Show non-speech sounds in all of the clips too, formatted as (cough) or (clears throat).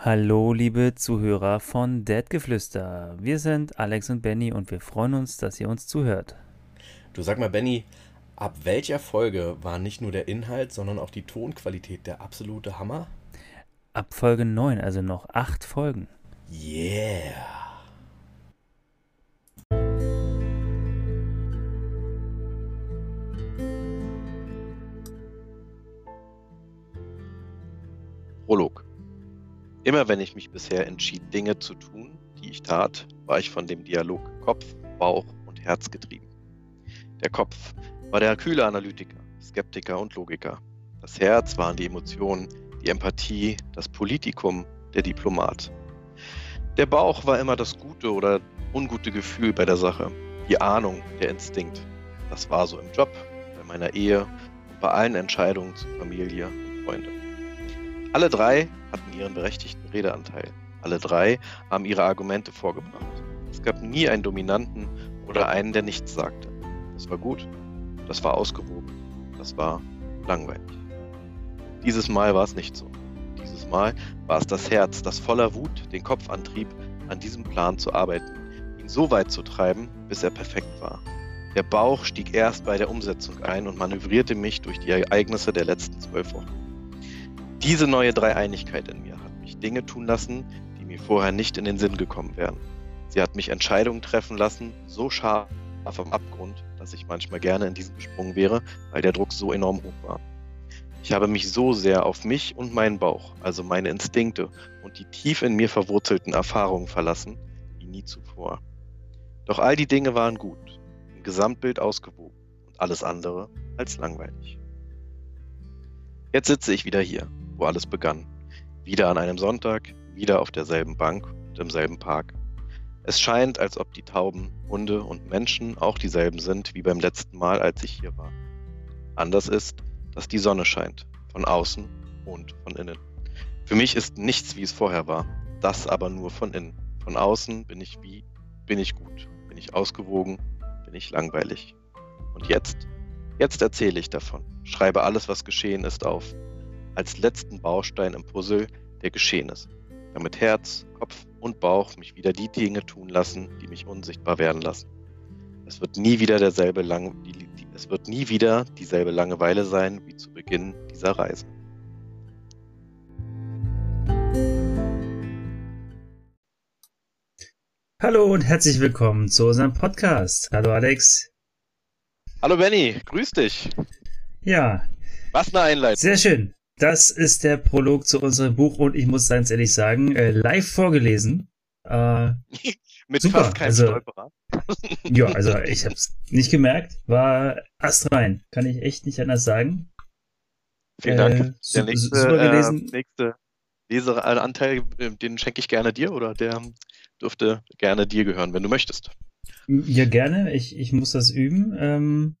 Hallo, liebe Zuhörer von Deadgeflüster. Wir sind Alex und Benny und wir freuen uns, dass ihr uns zuhört. Du sag mal, Benny, ab welcher Folge war nicht nur der Inhalt, sondern auch die Tonqualität der absolute Hammer? Ab Folge 9, also noch acht Folgen. Yeah! Prolog. Immer wenn ich mich bisher entschied, Dinge zu tun, die ich tat, war ich von dem Dialog Kopf, Bauch und Herz getrieben. Der Kopf war der kühle Analytiker, Skeptiker und Logiker. Das Herz waren die Emotionen, die Empathie, das Politikum, der Diplomat. Der Bauch war immer das gute oder ungute Gefühl bei der Sache, die Ahnung, der Instinkt. Das war so im Job, bei meiner Ehe und bei allen Entscheidungen zu Familie und Freunde. Alle drei hatten ihren berechtigten Redeanteil. Alle drei haben ihre Argumente vorgebracht. Es gab nie einen Dominanten oder einen, der nichts sagte. Das war gut, das war ausgewogen, das war langweilig. Dieses Mal war es nicht so. Dieses Mal war es das Herz, das voller Wut den Kopf antrieb, an diesem Plan zu arbeiten, ihn so weit zu treiben, bis er perfekt war. Der Bauch stieg erst bei der Umsetzung ein und manövrierte mich durch die Ereignisse der letzten zwölf Wochen. Diese neue Dreieinigkeit in mir hat mich Dinge tun lassen, die mir vorher nicht in den Sinn gekommen wären. Sie hat mich Entscheidungen treffen lassen, so scharf am Abgrund, dass ich manchmal gerne in diesen gesprungen wäre, weil der Druck so enorm hoch war. Ich habe mich so sehr auf mich und meinen Bauch, also meine Instinkte und die tief in mir verwurzelten Erfahrungen verlassen, wie nie zuvor. Doch all die Dinge waren gut, im Gesamtbild ausgewogen und alles andere als langweilig. Jetzt sitze ich wieder hier, wo alles begann. Wieder an einem Sonntag, wieder auf derselben Bank und im selben Park. Es scheint, als ob die Tauben, Hunde und Menschen auch dieselben sind wie beim letzten Mal, als ich hier war. Anders ist, dass die Sonne scheint, von außen und von innen. Für mich ist nichts, wie es vorher war, das aber nur von innen. Von außen bin ich wie, bin ich gut, bin ich ausgewogen, bin ich langweilig. Und jetzt? Jetzt erzähle ich davon, schreibe alles, was geschehen ist, auf, als letzten Baustein im Puzzle, der geschehen ist, damit Herz, Kopf und Bauch mich wieder die Dinge tun lassen, die mich unsichtbar werden lassen. Es wird nie wieder derselbe lang, es wird nie wieder dieselbe Langeweile sein wie zu Beginn dieser Reise. Hallo und herzlich willkommen zu unserem Podcast. Hallo Alex. Hallo Benny, grüß dich. Ja. Was eine Einleitung. Sehr schön. Das ist der Prolog zu unserem Buch und ich muss ganz ehrlich sagen, äh, live vorgelesen. Äh, Mit super. fast keinem also, Stolperer. (laughs) ja, also ich habe es nicht gemerkt, war astrein, kann ich echt nicht anders sagen. Vielen Dank. Äh, der nächste, super äh, gelesen. nächste Leseranteil, äh, den schenke ich gerne dir oder der dürfte gerne dir gehören, wenn du möchtest. Ja, gerne. Ich, ich muss das üben. Ähm,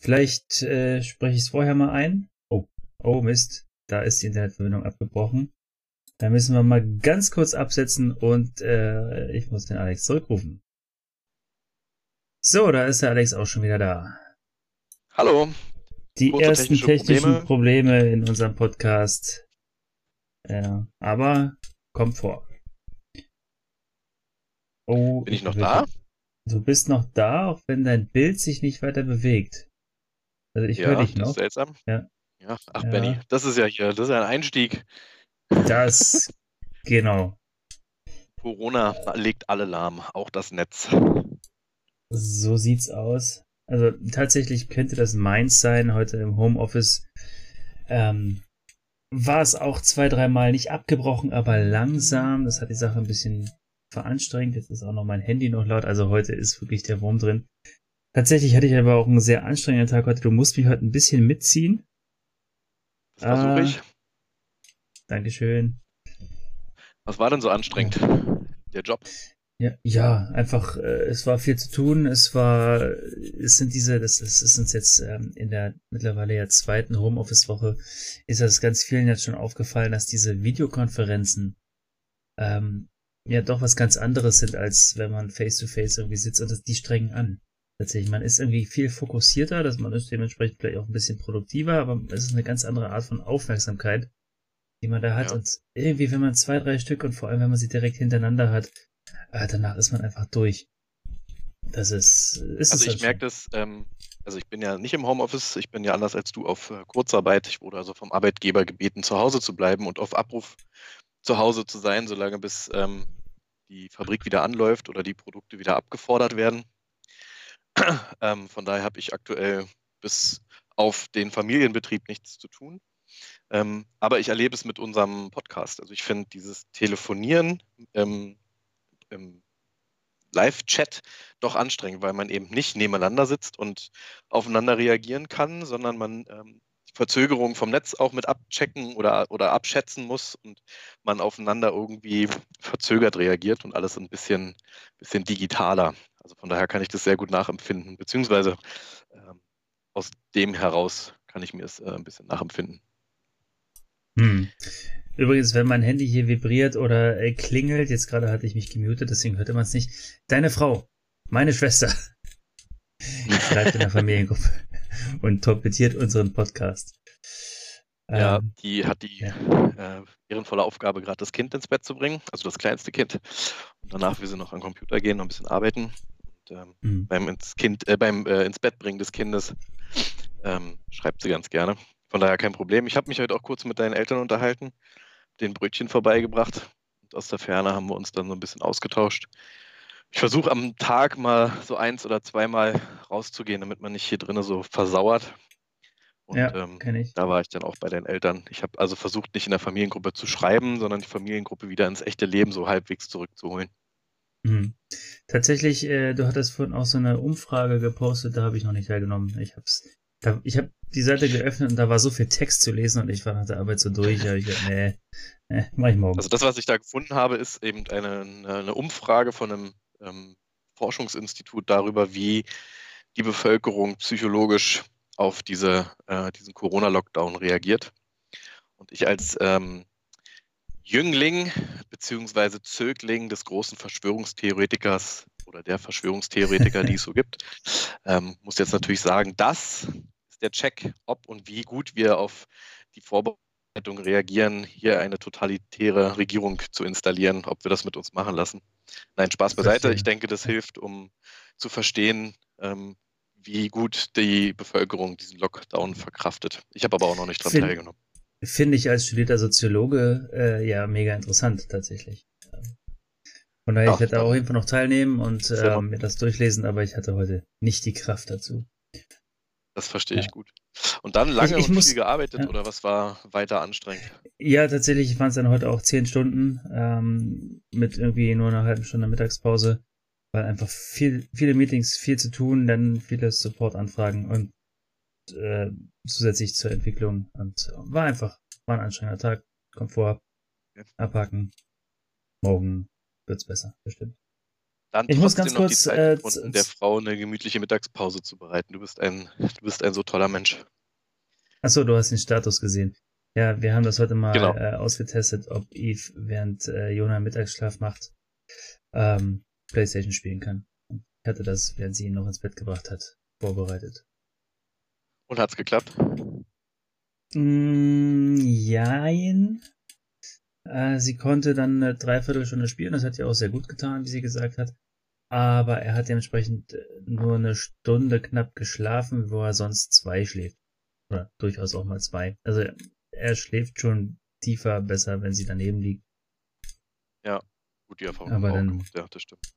vielleicht äh, spreche ich es vorher mal ein. Oh, Mist, da ist die Internetverbindung abgebrochen. Da müssen wir mal ganz kurz absetzen und äh, ich muss den Alex zurückrufen. So, da ist der Alex auch schon wieder da. Hallo. Die Kurze ersten technische technischen Probleme. Probleme in unserem Podcast. Ja, aber kommt vor. Oh, Bin ich noch da? Du bist noch da, auch wenn dein Bild sich nicht weiter bewegt. Also ich ja, höre dich das noch. ist seltsam. Ja. Ja, ach Ja. Benny, das ist ja hier, das ist ja ein Einstieg. Das, (laughs) genau. Corona legt alle lahm, auch das Netz. So sieht's aus. Also tatsächlich könnte das meins sein, heute im Homeoffice. Ähm, war es auch zwei, dreimal nicht abgebrochen, aber langsam. Das hat die Sache ein bisschen veranstrengt. Jetzt ist auch noch mein Handy noch laut. Also heute ist wirklich der Wurm drin. Tatsächlich hatte ich aber auch einen sehr anstrengenden Tag heute. Du musst mich heute ein bisschen mitziehen. Das versuche ich. Dankeschön. Was war denn so anstrengend? Der Job. Ja, ja, einfach, äh, es war viel zu tun. Es war, es sind diese, das, das ist uns jetzt ähm, in der mittlerweile ja zweiten Homeoffice-Woche, ist das ganz vielen jetzt schon aufgefallen, dass diese Videokonferenzen ähm, ja doch was ganz anderes sind, als wenn man face-to-face irgendwie sitzt und das, die strengen an. Tatsächlich, man ist irgendwie viel fokussierter, dass man ist dementsprechend vielleicht auch ein bisschen produktiver, aber es ist eine ganz andere Art von Aufmerksamkeit, die man da hat. Ja. Und irgendwie, wenn man zwei, drei Stück und vor allem, wenn man sie direkt hintereinander hat, äh, danach ist man einfach durch. Das ist, ist Also es ich halt merke das, ähm, also ich bin ja nicht im Homeoffice, ich bin ja anders als du auf äh, Kurzarbeit. Ich wurde also vom Arbeitgeber gebeten, zu Hause zu bleiben und auf Abruf zu Hause zu sein, solange bis ähm, die Fabrik wieder anläuft oder die Produkte wieder abgefordert werden. (clears throat) ähm, von daher habe ich aktuell bis auf den Familienbetrieb nichts zu tun. Ähm, aber ich erlebe es mit unserem Podcast. Also ich finde dieses Telefonieren ähm, im Live-Chat doch anstrengend, weil man eben nicht nebeneinander sitzt und aufeinander reagieren kann, sondern man ähm, die Verzögerung vom Netz auch mit abchecken oder, oder abschätzen muss und man aufeinander irgendwie verzögert reagiert und alles ein bisschen, bisschen digitaler. Also von daher kann ich das sehr gut nachempfinden, beziehungsweise ähm, aus dem heraus kann ich mir es äh, ein bisschen nachempfinden. Hm. Übrigens, wenn mein Handy hier vibriert oder äh, klingelt, jetzt gerade hatte ich mich gemutet, deswegen hörte man es nicht. Deine Frau, meine Schwester, (laughs) schreibt in der Familiengruppe und torpediert unseren Podcast. Ja, Ähm, die hat die ja. äh, ehrenvolle Aufgabe, gerade das Kind ins Bett zu bringen, also das kleinste Kind. Und danach will sie noch an den Computer gehen, noch ein bisschen arbeiten. Und ähm, hm. beim ins Kind, äh, beim äh, ins Bett bringen des Kindes ähm, schreibt sie ganz gerne. Von daher kein Problem. Ich habe mich heute auch kurz mit deinen Eltern unterhalten, den Brötchen vorbeigebracht. Und aus der Ferne haben wir uns dann so ein bisschen ausgetauscht. Ich versuche am Tag mal so eins oder zweimal rauszugehen, damit man nicht hier drinnen so versauert. Und ja, ähm, da war ich dann auch bei den Eltern. Ich habe also versucht, nicht in der Familiengruppe zu schreiben, sondern die Familiengruppe wieder ins echte Leben so halbwegs zurückzuholen. Mhm. Tatsächlich, äh, du hattest vorhin auch so eine Umfrage gepostet, da habe ich noch nicht teilgenommen. Ich hab's, da, ich habe die Seite geöffnet und da war so viel Text zu lesen und ich war nach der Arbeit so durch. Da ich gedacht, nee, nee, mach ich morgen. Also das, was ich da gefunden habe, ist eben eine, eine Umfrage von einem ähm, Forschungsinstitut darüber, wie die Bevölkerung psychologisch auf diese, äh, diesen Corona-Lockdown reagiert. Und ich als ähm, Jüngling beziehungsweise Zögling des großen Verschwörungstheoretikers oder der Verschwörungstheoretiker, die es so gibt, ähm, muss jetzt natürlich sagen, das ist der Check, ob und wie gut wir auf die Vorbereitung reagieren, hier eine totalitäre Regierung zu installieren, ob wir das mit uns machen lassen. Nein, Spaß beiseite. Ich denke, das hilft, um zu verstehen, ähm, wie gut die Bevölkerung diesen Lockdown verkraftet. Ich habe aber auch noch nicht dran Fin- teilgenommen. Finde ich als studierter Soziologe äh, ja mega interessant tatsächlich. Von daher, Ach, ich werde da auch jeden Fall noch teilnehmen und ähm, mir das durchlesen, aber ich hatte heute nicht die Kraft dazu. Das verstehe ich Ja. gut. Und dann lange Ich- ich und muss- viel gearbeitet ja. oder was war weiter anstrengend? Ja, tatsächlich waren es dann heute auch zehn Stunden ähm, mit irgendwie nur einer halben Stunde Mittagspause, weil einfach viel, viele Meetings, viel zu tun, dann viele Supportanfragen und äh, zusätzlich zur Entwicklung und war einfach, war ein anstrengender Tag. Ja. abhaken, morgen wird's besser, bestimmt. Dann Ich muss ganz noch die kurz, Zeit äh, gefunden, z- der Frau eine gemütliche Mittagspause zu bereiten. Du bist ein, du bist ein so toller Mensch. Achso, du hast den Status gesehen. Ja, wir haben das heute mal Genau. äh, ausgetestet, ob Eve, während äh, Jona Mittagsschlaf macht, ähm, Playstation spielen kann. Ich hatte das, während sie ihn noch ins Bett gebracht hat, vorbereitet. Und hat's geklappt? Mm, jein. Äh, sie konnte dann eine Dreiviertelstunde spielen, das hat ihr auch sehr gut getan, wie sie gesagt hat. Aber er hat dementsprechend äh, nur eine Stunde knapp geschlafen, wo er sonst zwei schläft. Oder durchaus auch mal zwei. Also er schläft schon tiefer, besser, wenn sie daneben liegt. Gut, die Erfahrung Aber dann- gemacht. Ja, das stimmt.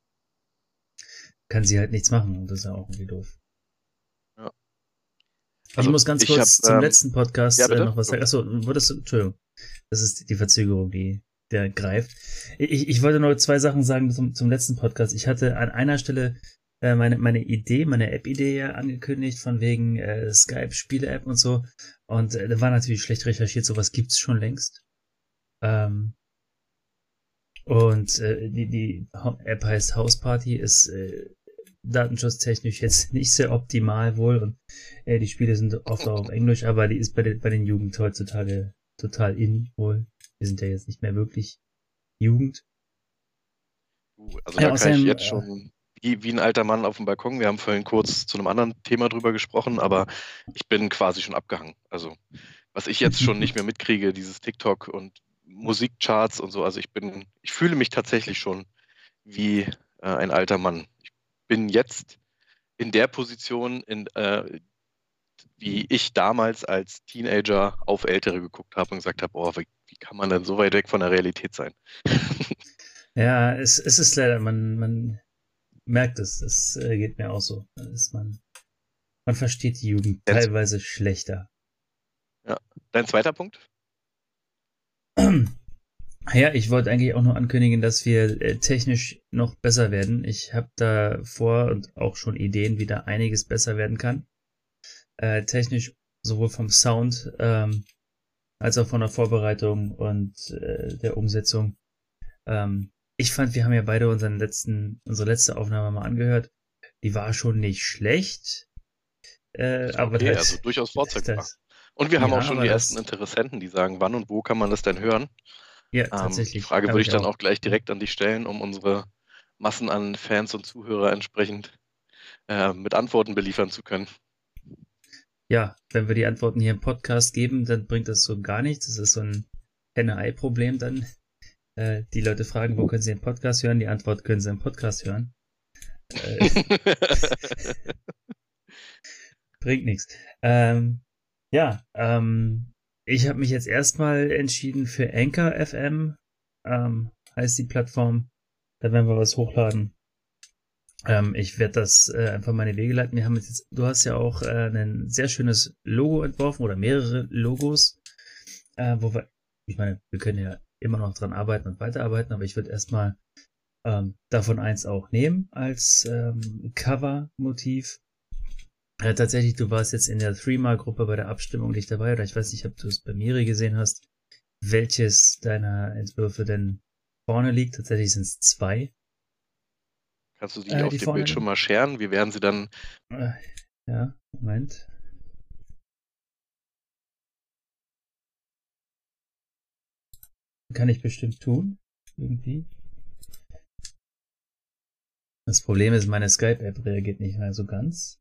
Kann sie halt nichts machen und das ist ja auch irgendwie doof. Ja. ich Also, muss ganz ich kurz hab, zum ähm, letzten Podcast ja, äh, noch was sagen. Achso, würdest du, Entschuldigung. Das ist die Verzögerung, die der greift. Ich, ich wollte nur zwei Sachen sagen zum, zum letzten Podcast. Ich hatte an einer Stelle äh, meine, meine Idee, meine App-Idee ja angekündigt, von wegen äh, Skype, Spiele-App und so. Und äh, da war natürlich schlecht recherchiert, sowas gibt's schon längst. Ähm, und äh, die, die App heißt House Party, ist äh, datenschutztechnisch jetzt (laughs) nicht sehr optimal wohl und äh, die Spiele sind oft auch auf Englisch, aber die ist bei den, bei den Jugend heutzutage total in wohl. Wir sind ja jetzt nicht mehr wirklich Jugend. Du, Also Ja, da kann ich jetzt äh, schon wie, wie ein alter Mann auf dem Balkon. Wir haben vorhin kurz zu einem anderen Thema drüber gesprochen, aber ich bin quasi schon abgehangen. Also was ich jetzt schon nicht mehr mitkriege, dieses TikTok und Musikcharts und so. Also ich bin, ich fühle mich tatsächlich schon wie äh, ein alter Mann. Bin jetzt in der Position, in, äh, wie ich damals als Teenager auf Ältere geguckt habe und gesagt habe, boah, wie, wie, kann man denn so weit weg von der Realität sein? (laughs) ja, es, es ist leider, man, man merkt es, es äh, geht mir auch so. man, man versteht die Jugend teilweise schlechter. Ja, dein zweiter Punkt? (clears throat) Ja, ich wollte eigentlich auch nur ankündigen, dass wir äh, technisch noch besser werden. Ich habe da vor und auch schon Ideen, wie da einiges besser werden kann. Äh, technisch sowohl vom Sound ähm, als auch von der Vorbereitung und äh, der Umsetzung. Ähm, ich fand, wir haben ja beide unseren letzten, unsere letzte Aufnahme mal angehört. Die war schon nicht schlecht. Äh, okay, aber das, also durchaus vorzeigbar. Und wir haben ja, auch schon die ersten Interessenten, die sagen, wann und wo kann man das denn hören? Ja, ähm, tatsächlich. Die Frage würde ich dann auch. auch gleich direkt an dich stellen, um unsere Massen an Fans und Zuhörer entsprechend äh, mit Antworten beliefern zu können. Ja, wenn wir die Antworten hier im Podcast geben, dann bringt das so gar nichts. Das ist so ein Henne-Ei-Problem dann. Äh, die Leute fragen, wo können sie den Podcast hören? Die Antwort können sie im Podcast hören. Äh, (laughs) bringt nichts. Ähm, ja, ähm, ich habe mich jetzt erstmal entschieden für Anchor FM, ähm, heißt die Plattform. Da werden wir was hochladen. Ähm, ich werde das äh, einfach meine Wege leiten. Wir haben jetzt, du hast ja auch äh, ein sehr schönes Logo entworfen oder mehrere Logos, äh, wo wir, ich meine, wir können ja immer noch dran arbeiten und weiterarbeiten, aber ich würde erstmal ähm, davon eins auch nehmen als ähm, Cover-Motiv. Ja, tatsächlich, du warst jetzt in der Threema-Gruppe bei der Abstimmung nicht dabei, oder ich weiß nicht, ob du es bei Miri gesehen hast, welches deiner Entwürfe denn vorne liegt. Tatsächlich sind es zwei. Kannst du die äh, auf die dem Bild schon mal scheren? Wie werden sie dann? Äh, ja, Moment. Kann ich bestimmt tun. Irgendwie. Das Problem ist, meine Skype-App reagiert nicht mehr so ganz.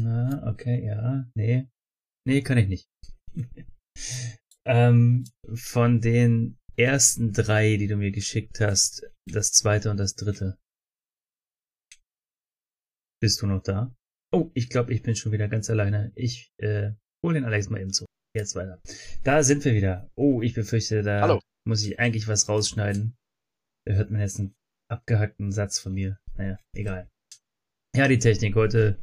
Na, okay, ja, nee. Nee, kann ich nicht. (laughs) ähm, von den ersten drei, die du mir geschickt hast, das zweite und das dritte. Bist du noch da? Oh, ich glaube, ich bin schon wieder ganz alleine. Ich äh, hol den Alex mal eben zu. Jetzt weiter. Da sind wir wieder. Oh, ich befürchte, da Hallo. muss ich eigentlich was rausschneiden. Da hört man jetzt einen abgehackten Satz von mir. Naja, egal. Ja, die Technik heute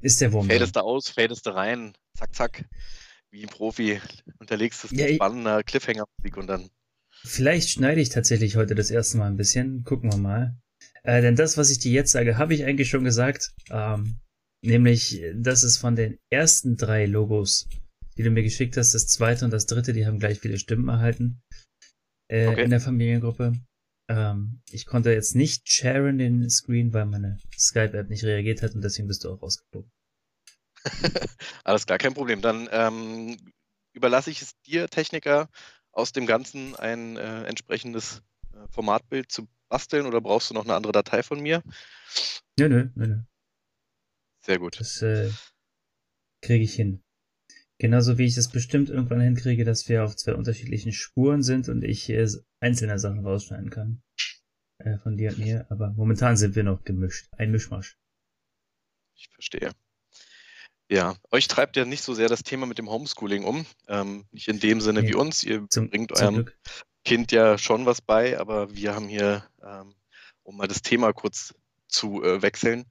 ist der Wurm. Fadest du aus, fadest du rein, zack, zack. Wie ein Profi. Unterlegst du ja, spannender Cliffhanger-Musik und dann. Vielleicht schneide ich tatsächlich heute das erste Mal ein bisschen. Gucken wir mal. Äh, denn das, was ich dir jetzt sage, habe ich eigentlich schon gesagt. Ähm, nämlich, das ist von den ersten drei Logos, die du mir geschickt hast, das zweite und das dritte, die haben gleich viele Stimmen erhalten äh, okay. in der Familiengruppe. Ähm, ich konnte jetzt nicht sharen den Screen, weil meine Skype-App nicht reagiert hat und deswegen bist du auch rausgeflogen. (laughs) Alles klar, kein Problem. Dann ähm, überlasse ich es dir, Techniker, aus dem Ganzen ein äh, entsprechendes äh, Formatbild zu basteln oder brauchst du noch eine andere Datei von mir? Nö, nö, nö, nö. Sehr gut. Das äh, kriege ich hin. Genauso wie ich es bestimmt irgendwann hinkriege, dass wir auf zwei unterschiedlichen Spuren sind und ich äh, einzelne Sachen rausschneiden kann. Äh, von dir und mir. Aber momentan sind wir noch gemischt. Ein Mischmasch. Ich verstehe. Ja, euch treibt ja nicht so sehr das Thema mit dem Homeschooling um. Ähm, nicht in dem Sinne nee, wie uns. Ihr zum, bringt eurem Kind ja schon was bei, aber wir haben hier, ähm, um mal das Thema kurz zu äh, wechseln,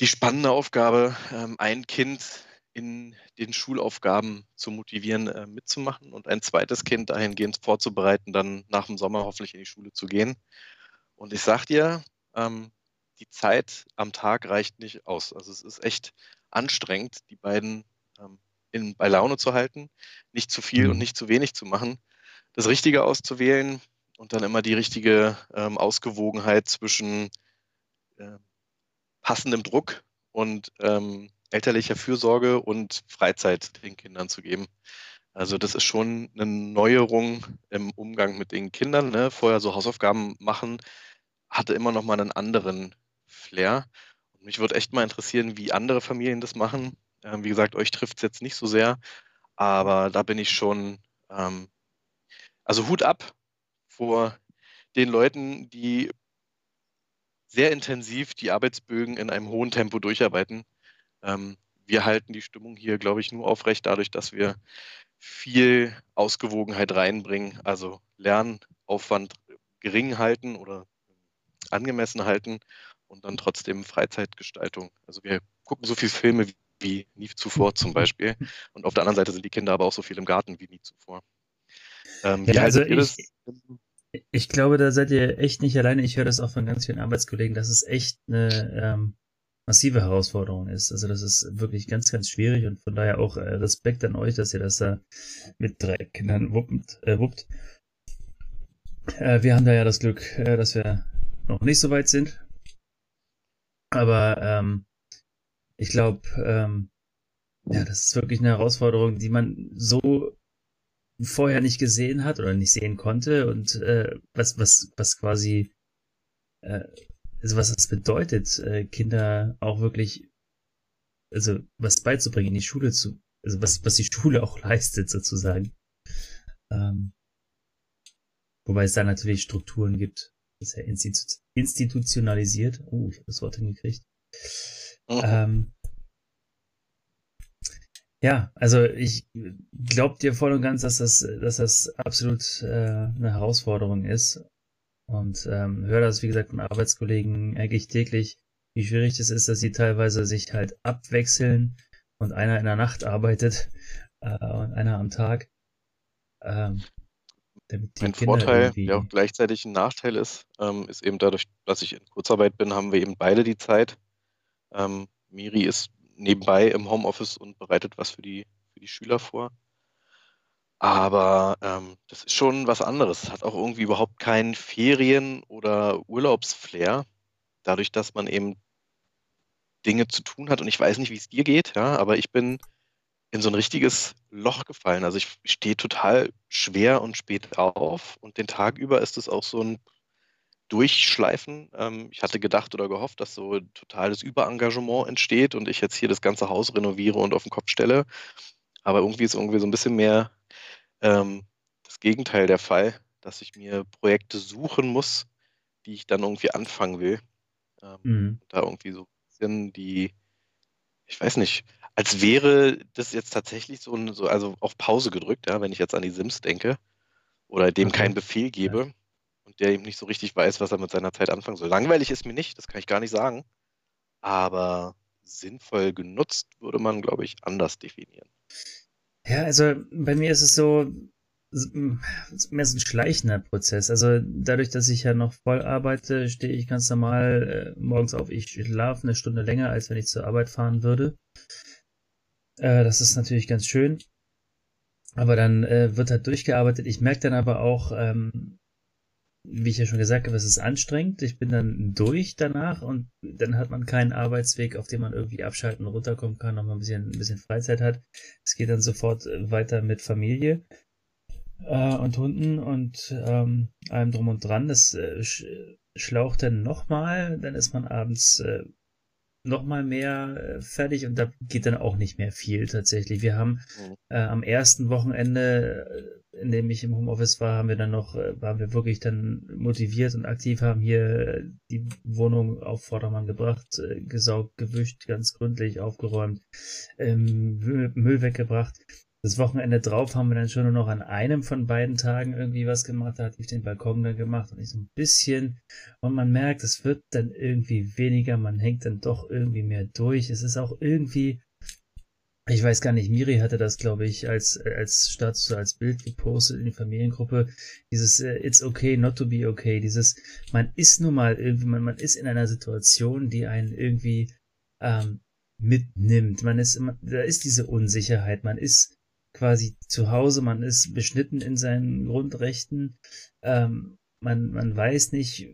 die spannende Aufgabe, ähm, ein Kind in den Schulaufgaben zu motivieren, äh, mitzumachen und ein zweites Kind dahingehend vorzubereiten, dann nach dem Sommer hoffentlich in die Schule zu gehen. Und ich sag dir, ähm, die Zeit am Tag reicht nicht aus. Also es ist echt anstrengend, die beiden ähm, in, bei Laune zu halten, nicht zu viel und mhm. nicht zu wenig zu machen, das Richtige auszuwählen und dann immer die richtige ähm, Ausgewogenheit zwischen äh, passendem Druck und ähm, elterlicher Fürsorge und Freizeit den Kindern zu geben. Also das ist schon eine Neuerung im Umgang mit den Kindern. Ne? Vorher so Hausaufgaben machen hatte immer noch mal einen anderen Flair. Und mich würde echt mal interessieren, wie andere Familien das machen. Ähm, wie gesagt, euch trifft es jetzt nicht so sehr, Aber da bin ich schon, ähm, also Hut ab vor den Leuten, die sehr intensiv die Arbeitsbögen in einem hohen Tempo durcharbeiten. Ähm, wir halten die Stimmung hier, glaube ich, nur aufrecht dadurch, dass wir viel Ausgewogenheit reinbringen, also Lernaufwand gering halten oder angemessen halten und dann trotzdem Freizeitgestaltung. Also wir gucken so viele Filme wie nie zuvor zum Beispiel (laughs) und auf der anderen Seite sind die Kinder aber auch so viel im Garten wie nie zuvor. Ähm, ja, also ich, ich glaube, da seid ihr echt nicht alleine. Ich höre das auch von ganz vielen Arbeitskollegen, dass es echt eine ähm, massive Herausforderung ist. Also das ist wirklich ganz, ganz schwierig und von daher auch äh, Respekt an euch, dass ihr das da mit drei Kindern wuppt. Äh, wuppt. Äh, wir haben da ja das Glück, äh, dass wir noch nicht so weit sind. Aber ähm, ich glaube, ähm, ja, das ist wirklich eine Herausforderung, die man so vorher nicht gesehen hat oder nicht sehen konnte und äh, was, was, was quasi, äh, also was das bedeutet, äh, Kinder auch wirklich, also was beizubringen, in die Schule zu, also was, was die Schule auch (laughs) leistet sozusagen. Ähm, wobei es da natürlich Strukturen gibt. Das ist ja institu institutionalisiert. Oh, ich habe das Wort hingekriegt. Mhm. Ähm, ja, also ich glaube dir voll und ganz, dass das, dass das absolut äh, eine Herausforderung ist. Und ähm, höre das, wie gesagt, von Arbeitskollegen eigentlich täglich, wie schwierig es ist, dass sie teilweise sich halt abwechseln und einer in der Nacht arbeitet (laughs) äh, und einer am Tag. Ähm, ein Vorteil, der auch gleichzeitig ein Nachteil ist, ähm, ist eben dadurch, dass ich in Kurzarbeit bin, haben wir eben beide die Zeit. Ähm, Miri ist nebenbei im Homeoffice und bereitet was für die, für die Schüler vor. Aber ähm, das ist schon was anderes. Hat auch irgendwie überhaupt keinen Ferien- oder Urlaubsflair. Dadurch, dass man eben Dinge zu tun hat. Und ich weiß nicht, wie es dir geht, ja, aber ich bin in so ein richtiges Loch gefallen. Also ich stehe total schwer und spät auf und den Tag über ist es auch so ein durchschleifen. Ähm, ich hatte gedacht oder gehofft, dass so totales Überengagement entsteht und ich jetzt hier das ganze Haus renoviere und auf den Kopf stelle. Aber irgendwie ist irgendwie so ein bisschen mehr ähm, das Gegenteil der Fall, dass ich mir Projekte suchen muss, die ich dann irgendwie anfangen will. Ähm, mhm. Da irgendwie so ein bisschen die, ich weiß nicht, als wäre das jetzt tatsächlich so, ein, so also auf Pause gedrückt, ja, wenn ich jetzt an die Sims denke oder dem okay. keinen Befehl gebe. Ja und der eben nicht so richtig weiß, was er mit seiner Zeit anfangen soll. Langweilig ist mir nicht, das kann ich gar nicht sagen. Aber sinnvoll genutzt würde man, glaube ich, anders definieren. Ja, also bei mir ist es so, mehr so ein schleichender Prozess. Also dadurch, dass ich ja noch voll arbeite, stehe ich ganz normal äh, morgens auf. Ich schlafe eine Stunde länger, als wenn ich zur Arbeit fahren würde. Äh, das ist natürlich ganz schön. Aber dann äh, wird halt durchgearbeitet. Ich merke dann aber auch, ähm, wie ich ja schon gesagt habe, es ist anstrengend. Ich bin dann durch danach und dann hat man keinen Arbeitsweg, auf dem man irgendwie abschalten, runterkommen kann, noch mal ein bisschen, ein bisschen Freizeit hat. Es geht dann sofort weiter mit Familie äh, und Hunden und ähm, allem drum und dran. Das äh, schlaucht dann nochmal, dann ist man abends äh, nochmal mehr äh, fertig und da geht dann auch nicht mehr viel tatsächlich. Wir haben mhm. äh, am ersten Wochenende, äh, in dem ich im Homeoffice war, haben wir dann noch, äh, waren wir wirklich dann motiviert und aktiv, haben hier die Wohnung auf Vordermann gebracht, gesaugt, gewischt, ganz gründlich aufgeräumt, ähm, Müll weggebracht. Das Wochenende drauf haben wir dann schon nur noch an einem von beiden Tagen irgendwie was gemacht. Da hatte ich den Balkon dann gemacht und ich so ein bisschen. Und man merkt, es wird dann irgendwie weniger. Man hängt dann doch irgendwie mehr durch. Es ist auch irgendwie, ich weiß gar nicht, Miri hatte das, glaube ich, als, als Status, als Bild gepostet in die Familiengruppe. Dieses uh, It's okay not to be okay. Dieses, man ist nun mal irgendwie, man, man ist in einer Situation, die einen irgendwie ähm, mitnimmt. Man ist, da ist diese Unsicherheit. Man ist quasi zu Hause, man ist beschnitten in seinen Grundrechten, ähm, man, man weiß nicht,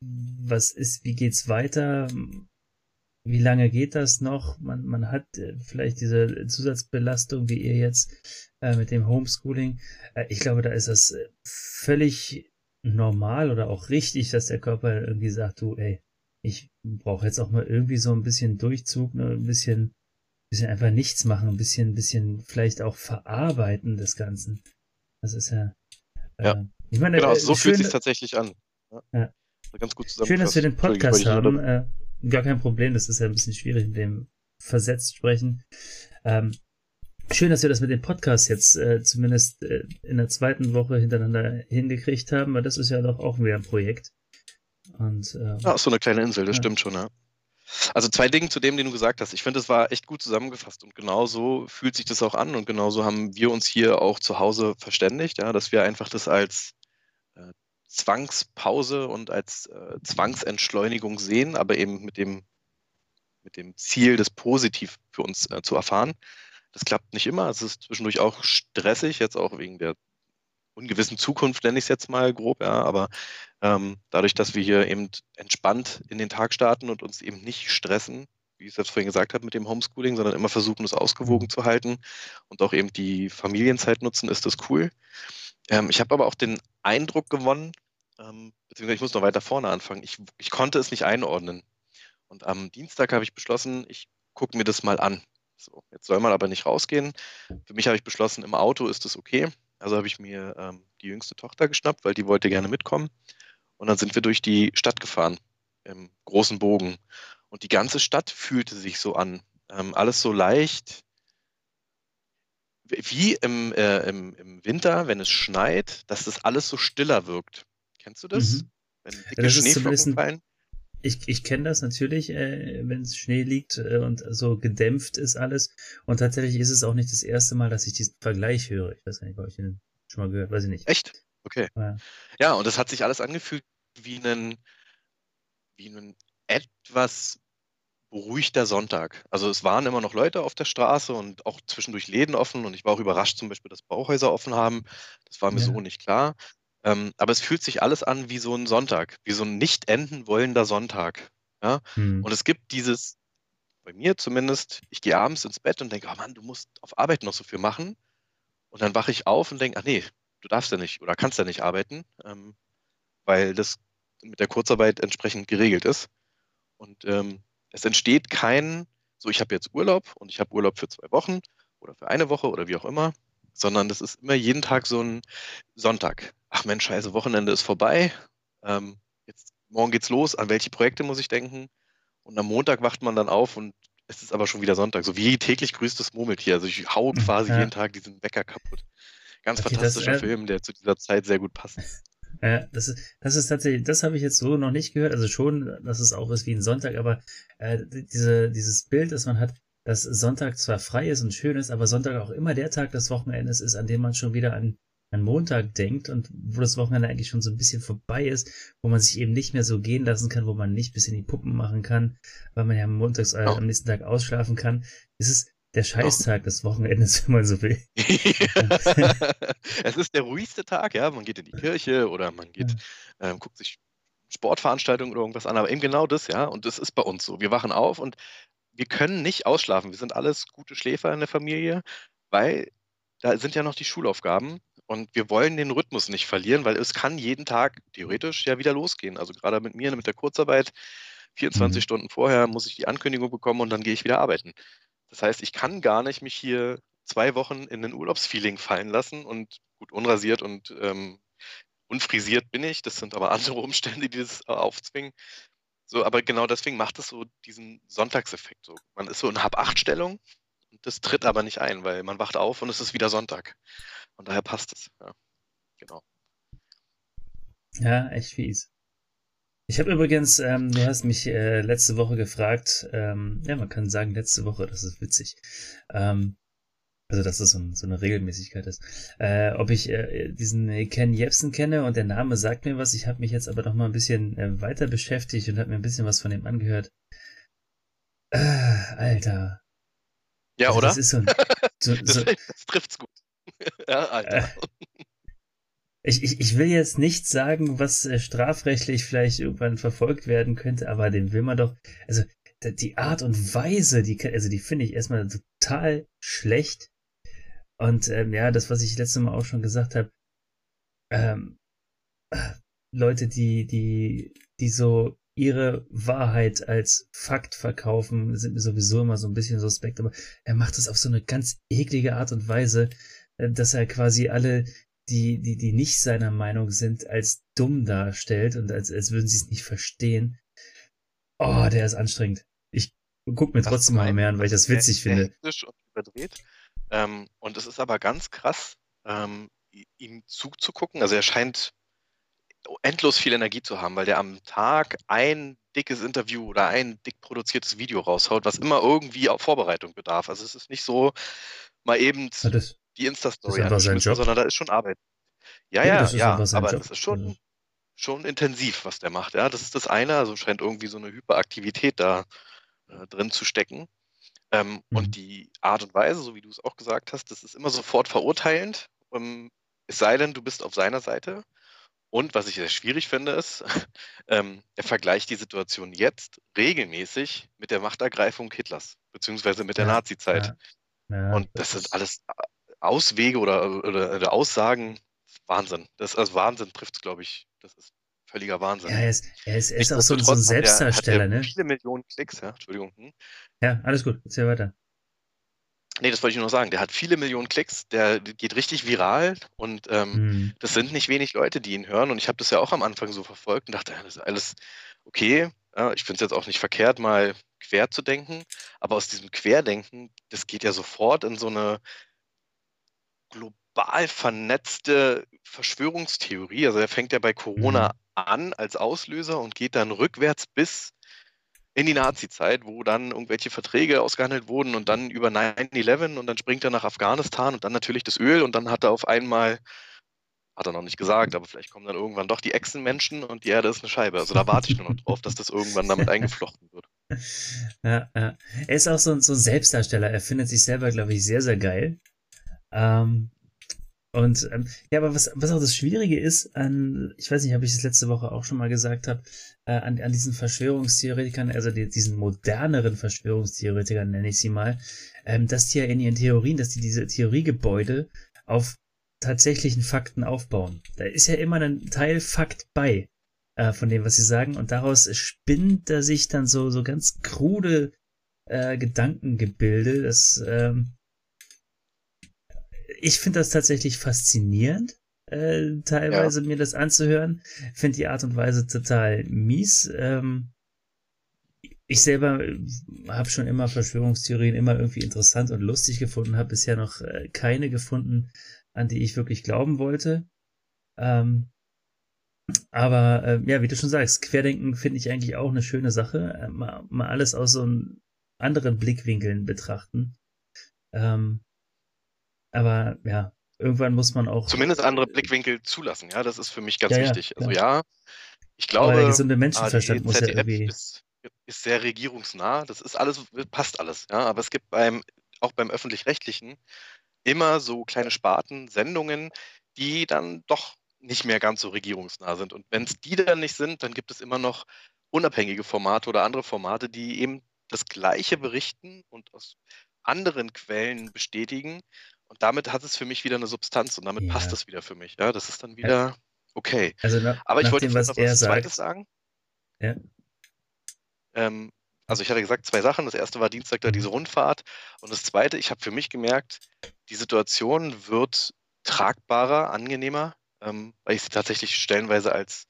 was ist, wie geht's weiter, wie lange geht das noch? Man, man hat äh, vielleicht diese Zusatzbelastung, wie ihr jetzt äh, mit dem Homeschooling. Äh, ich glaube, da ist das äh, völlig normal oder auch richtig, dass der Körper irgendwie sagt, du, ey, ich brauche jetzt auch mal irgendwie so ein bisschen Durchzug, ne, ein bisschen bisschen einfach nichts machen, ein bisschen, bisschen vielleicht auch verarbeiten des Ganzen. Das ist ja. Äh, ja. Ich meine, genau, äh, so schön, fühlt sich tatsächlich an. Ja. ja. Ganz gut Schön, dass wir den Podcast haben. Äh, gar kein Problem, das ist ja ein bisschen schwierig mit dem versetzt sprechen. Ähm, schön, dass wir das mit dem Podcast jetzt äh, zumindest äh, in der zweiten Woche hintereinander hingekriegt haben, weil das ist ja doch auch wieder ein Projekt. Und, äh, ja, so eine kleine Insel, das ja. stimmt schon, ja. Also zwei Dinge zu dem, den du gesagt hast. Ich finde, das war echt gut zusammengefasst und genau so fühlt sich das auch an und genauso haben wir uns hier auch zu Hause verständigt, ja, dass wir einfach das als äh, Zwangspause und als äh, Zwangsentschleunigung sehen, aber eben mit dem, mit dem Ziel, das positiv für uns äh, zu erfahren. Das klappt nicht immer. Es ist zwischendurch auch stressig, jetzt auch wegen der ungewissen Zukunft, nenne ich es jetzt mal grob, ja, aber ähm, dadurch, dass wir hier eben entspannt in den Tag starten und uns eben nicht stressen, wie ich es jetzt vorhin gesagt habe mit dem Homeschooling, sondern immer versuchen, es ausgewogen zu halten und auch eben die Familienzeit nutzen, ist das cool. Ähm, ich habe aber auch den Eindruck gewonnen, ähm, beziehungsweise ich muss noch weiter vorne anfangen, ich, ich konnte es nicht einordnen. Und am Dienstag habe ich beschlossen, ich gucke mir das mal an. So, jetzt soll man aber nicht rausgehen. Für mich habe ich beschlossen, im Auto ist das okay. Also habe ich mir ähm, die jüngste Tochter geschnappt, weil die wollte gerne mitkommen. Und dann sind wir durch die Stadt gefahren, im großen Bogen. Und die ganze Stadt fühlte sich so an. Ähm, alles so leicht, wie im, äh, im, im, Winter, wenn es schneit, dass das alles so stiller wirkt. Kennst du das? Mhm. Wenn dicke das Schneeflocken fallen? Ich, ich kenne das natürlich, äh, wenn es Schnee liegt äh, und so gedämpft ist alles. Und tatsächlich ist es auch nicht das erste Mal, dass ich diesen Vergleich höre. Ich weiß nicht, ob ich den schon mal gehört, weiß ich nicht. Echt? Okay. Ja, ja und das hat sich alles angefühlt wie ein, wie ein etwas beruhigter Sonntag. Also es waren immer noch Leute auf der Straße und auch zwischendurch Läden offen und ich war auch überrascht zum Beispiel, dass Bauhäuser offen haben. Das war mir ja. so nicht klar. Ähm, aber es fühlt sich alles an wie so ein Sonntag, wie so ein nicht enden wollender Sonntag. Ja? Hm. Und es gibt dieses, bei mir zumindest, ich gehe abends ins Bett und denke, oh Mann, du musst auf Arbeit noch so viel machen. Und dann wache ich auf und denke, ach nee, du darfst ja nicht oder kannst ja nicht arbeiten, ähm, weil das mit der Kurzarbeit entsprechend geregelt ist. Und ähm, es entsteht kein, so ich habe jetzt Urlaub und ich habe Urlaub für zwei Wochen oder für eine Woche oder wie auch immer, sondern das ist immer jeden Tag so ein Sonntag. Ach Mensch, scheiße, Wochenende ist vorbei. Ähm, jetzt, morgen geht's los. An welche Projekte muss ich denken? Und am Montag wacht man dann auf und es ist aber schon wieder Sonntag. So wie täglich grüßt das Murmeltier. Also ich haue hm, quasi ja. jeden Tag diesen Wecker kaputt. Ganz okay, fantastischer das, äh, Film, der zu dieser Zeit sehr gut passt. Ja, das ist, das ist tatsächlich, das habe ich jetzt so noch nicht gehört. Also schon, dass es auch ist wie ein Sonntag, aber äh, diese, dieses Bild, das man hat, dass Sonntag zwar frei ist und schön ist, aber Sonntag auch immer der Tag des Wochenendes ist, an dem man schon wieder an, an Montag denkt und wo das Wochenende eigentlich schon so ein bisschen vorbei ist, wo man sich eben nicht mehr so gehen lassen kann, wo man nicht bis in die Puppen machen kann, weil man ja montags äh, am nächsten Tag ausschlafen kann. Es ist der Scheißtag des Wochenendes, (laughs) wenn man so will. (laughs) es ist der ruhigste Tag, ja. Man geht in die Kirche oder man geht, ja. ähm, guckt sich Sportveranstaltungen oder irgendwas an, aber eben genau das, ja. Und das ist bei uns so. Wir wachen auf und wir können nicht ausschlafen. Wir sind alles gute Schläfer in der Familie, weil da sind ja noch die Schulaufgaben und wir wollen den Rhythmus nicht verlieren, weil es kann jeden Tag theoretisch ja wieder losgehen. Also gerade mit mir, mit der Kurzarbeit, 24 mhm. Stunden vorher muss ich die Ankündigung bekommen und dann gehe ich wieder arbeiten. Das heißt, ich kann gar nicht mich hier zwei Wochen in ein Urlaubsfeeling fallen lassen und gut unrasiert und ähm, unfrisiert bin ich. Das sind aber andere (laughs) Umstände, die das aufzwingen. So, aber genau deswegen macht es so diesen Sonntagseffekt. So. Man ist so in Hab-Acht-Stellung und das tritt aber nicht ein, weil man wacht auf und es ist wieder Sonntag. Und daher passt es. Ja, genau. Ja, echt fies. Ich habe übrigens, ähm, du hast mich äh, letzte Woche gefragt, ähm, ja, man kann sagen letzte Woche, das ist witzig. Ähm, also dass das so, so eine Regelmäßigkeit ist. Äh, ob ich äh, diesen Ken Jebsen kenne und der Name sagt mir was. Ich habe mich jetzt aber noch mal ein bisschen äh, weiter beschäftigt und habe mir ein bisschen was von ihm angehört. Äh, Alter. Ja, also, oder? Das ist so ein, so, (laughs) so, das, das trifft's gut. (laughs) ja, Alter. Äh, ich, ich, ich will jetzt nicht sagen, was äh, strafrechtlich vielleicht irgendwann verfolgt werden könnte, aber den will man doch, also die Art und Weise, die, also die finde ich erstmal total schlecht. Und ähm, ja, das, was ich letztes Mal auch schon gesagt habe, ähm, Leute, die, die, die so ihre Wahrheit als Fakt verkaufen, sind mir sowieso immer so ein bisschen suspekt, aber er macht das auf so eine ganz eklige Art und Weise, äh, dass er quasi alle, die, die, die nicht seiner Meinung sind, als dumm darstellt und als, als würden sie es nicht verstehen. Oh, der ist anstrengend. Ich guck mir Das trotzdem mal mehr an, weil ich das witzig finde. und überdreht. Ähm, und es ist aber ganz krass, ähm, ihm zuzugucken. Also er scheint endlos viel Energie zu haben, weil der am Tag ein dickes Interview oder ein dick produziertes Video raushaut, was immer irgendwie auf Vorbereitung bedarf. Also es ist nicht so mal eben Ja, das, die Insta-Story sondern da ist schon Arbeit. Ja, Ja, ja, das ist ja, aber Job. das ist schon, schon intensiv, was der macht. Ja, das ist das eine. Also scheint irgendwie so eine Hyperaktivität da äh, drin zu stecken. Ähm, Mhm. Und die Art und Weise, so wie du es auch gesagt hast, das ist immer sofort verurteilend. Ähm, es sei denn, du bist auf seiner Seite. Und was ich sehr schwierig finde, ist, (laughs) ähm, er vergleicht die Situation jetzt regelmäßig mit der Machtergreifung Hitlers, beziehungsweise mit der Ja, Nazi-Zeit. Ja, Und das sind alles Auswege oder, oder, oder Aussagen. Wahnsinn. Das, also Wahnsinn trifft es, glaube ich. Das ist völliger Wahnsinn. Ja, er ist, er ist, er ist auch so, so ein er- Selbstdarsteller, hat er ne? Viele Millionen Klicks, ja. Entschuldigung. Hm. Ja, alles gut. Erzähl weiter. Nee, das wollte ich nur noch sagen. Der hat viele Millionen Klicks, der geht richtig viral und ähm, Hm. das sind nicht wenig Leute, die ihn hören. Und ich habe das ja auch am Anfang so verfolgt und dachte, das ist alles okay. Ja, ich finde es jetzt auch nicht verkehrt, mal quer zu denken. Aber aus diesem Querdenken, das geht ja sofort in so eine global vernetzte Verschwörungstheorie. Also er fängt ja bei Corona an als Auslöser und geht dann rückwärts bis in die Nazi-Zeit, wo dann irgendwelche Verträge ausgehandelt wurden und dann über 9-11 und dann springt er nach Afghanistan und dann natürlich das Öl und dann hat er auf einmal, hat er noch nicht gesagt, aber vielleicht kommen dann irgendwann doch die Echsenmenschen und die Erde ist eine Scheibe. Also da warte ich nur noch drauf, dass das irgendwann damit eingeflochten wird. Ja, ja. Er ist auch so, ein- so ein Selbstdarsteller. Er findet sich selber, glaube ich, sehr, sehr geil. Ähm, und ähm, ja, aber was, was auch das Schwierige ist an, ich weiß nicht, ob ich das letzte Woche auch schon mal gesagt habe, äh, an, an diesen Verschwörungstheoretikern, also die, diesen moderneren Verschwörungstheoretikern nenne ich sie mal, ähm, dass die ja in ihren Theorien, dass die diese Theoriegebäude auf tatsächlichen Fakten aufbauen. Da ist ja immer ein Teil Fakt bei äh, von dem, was sie sagen, und daraus spinnt er sich dann so, so ganz krude äh, Gedankengebilde. Das, ähm, ich finde das tatsächlich faszinierend, äh, teilweise mir das anzuhören. Finde die Art und Weise total mies. Ähm, ich selber habe schon immer Verschwörungstheorien immer irgendwie interessant und lustig gefunden, habe bisher noch äh, keine gefunden, an die ich wirklich glauben wollte. Ähm, aber äh, ja, wie du schon sagst, Querdenken finde ich eigentlich auch eine schöne Sache. Äh, mal, mal alles aus so einem anderen Blickwinkeln betrachten. Ähm, aber ja, irgendwann muss man auch. Zumindest andere Blickwinkel zulassen, ja, das ist für mich ganz Ja, ja, wichtig. Also ja. ja, ich aber der glaube, gesunde Menschenverstand ARD, muss ja ZDF irgendwie. ist, ist sehr regierungsnah. Das ist alles, passt alles. Ja, aber es gibt beim, auch beim öffentlich-rechtlichen immer so kleine Sparten, Sendungen, die dann doch nicht mehr ganz so regierungsnah sind. Und wenn es die dann nicht sind, dann gibt es immer noch unabhängige Formate oder andere Formate, die eben das Gleiche berichten und aus anderen Quellen bestätigen. Und damit hat es für mich wieder eine Substanz und damit Ja. passt es wieder für mich. Ja, das ist dann wieder okay. Also na, Aber ich nach wollte dem, was noch was Zweites sagt. sagen. Ja. Ähm, also ich hatte gesagt, zwei Sachen. Das erste war Dienstag da Mhm. diese Rundfahrt. Und das zweite, ich habe für mich gemerkt, die Situation wird tragbarer, angenehmer, ähm, weil ich sie tatsächlich stellenweise als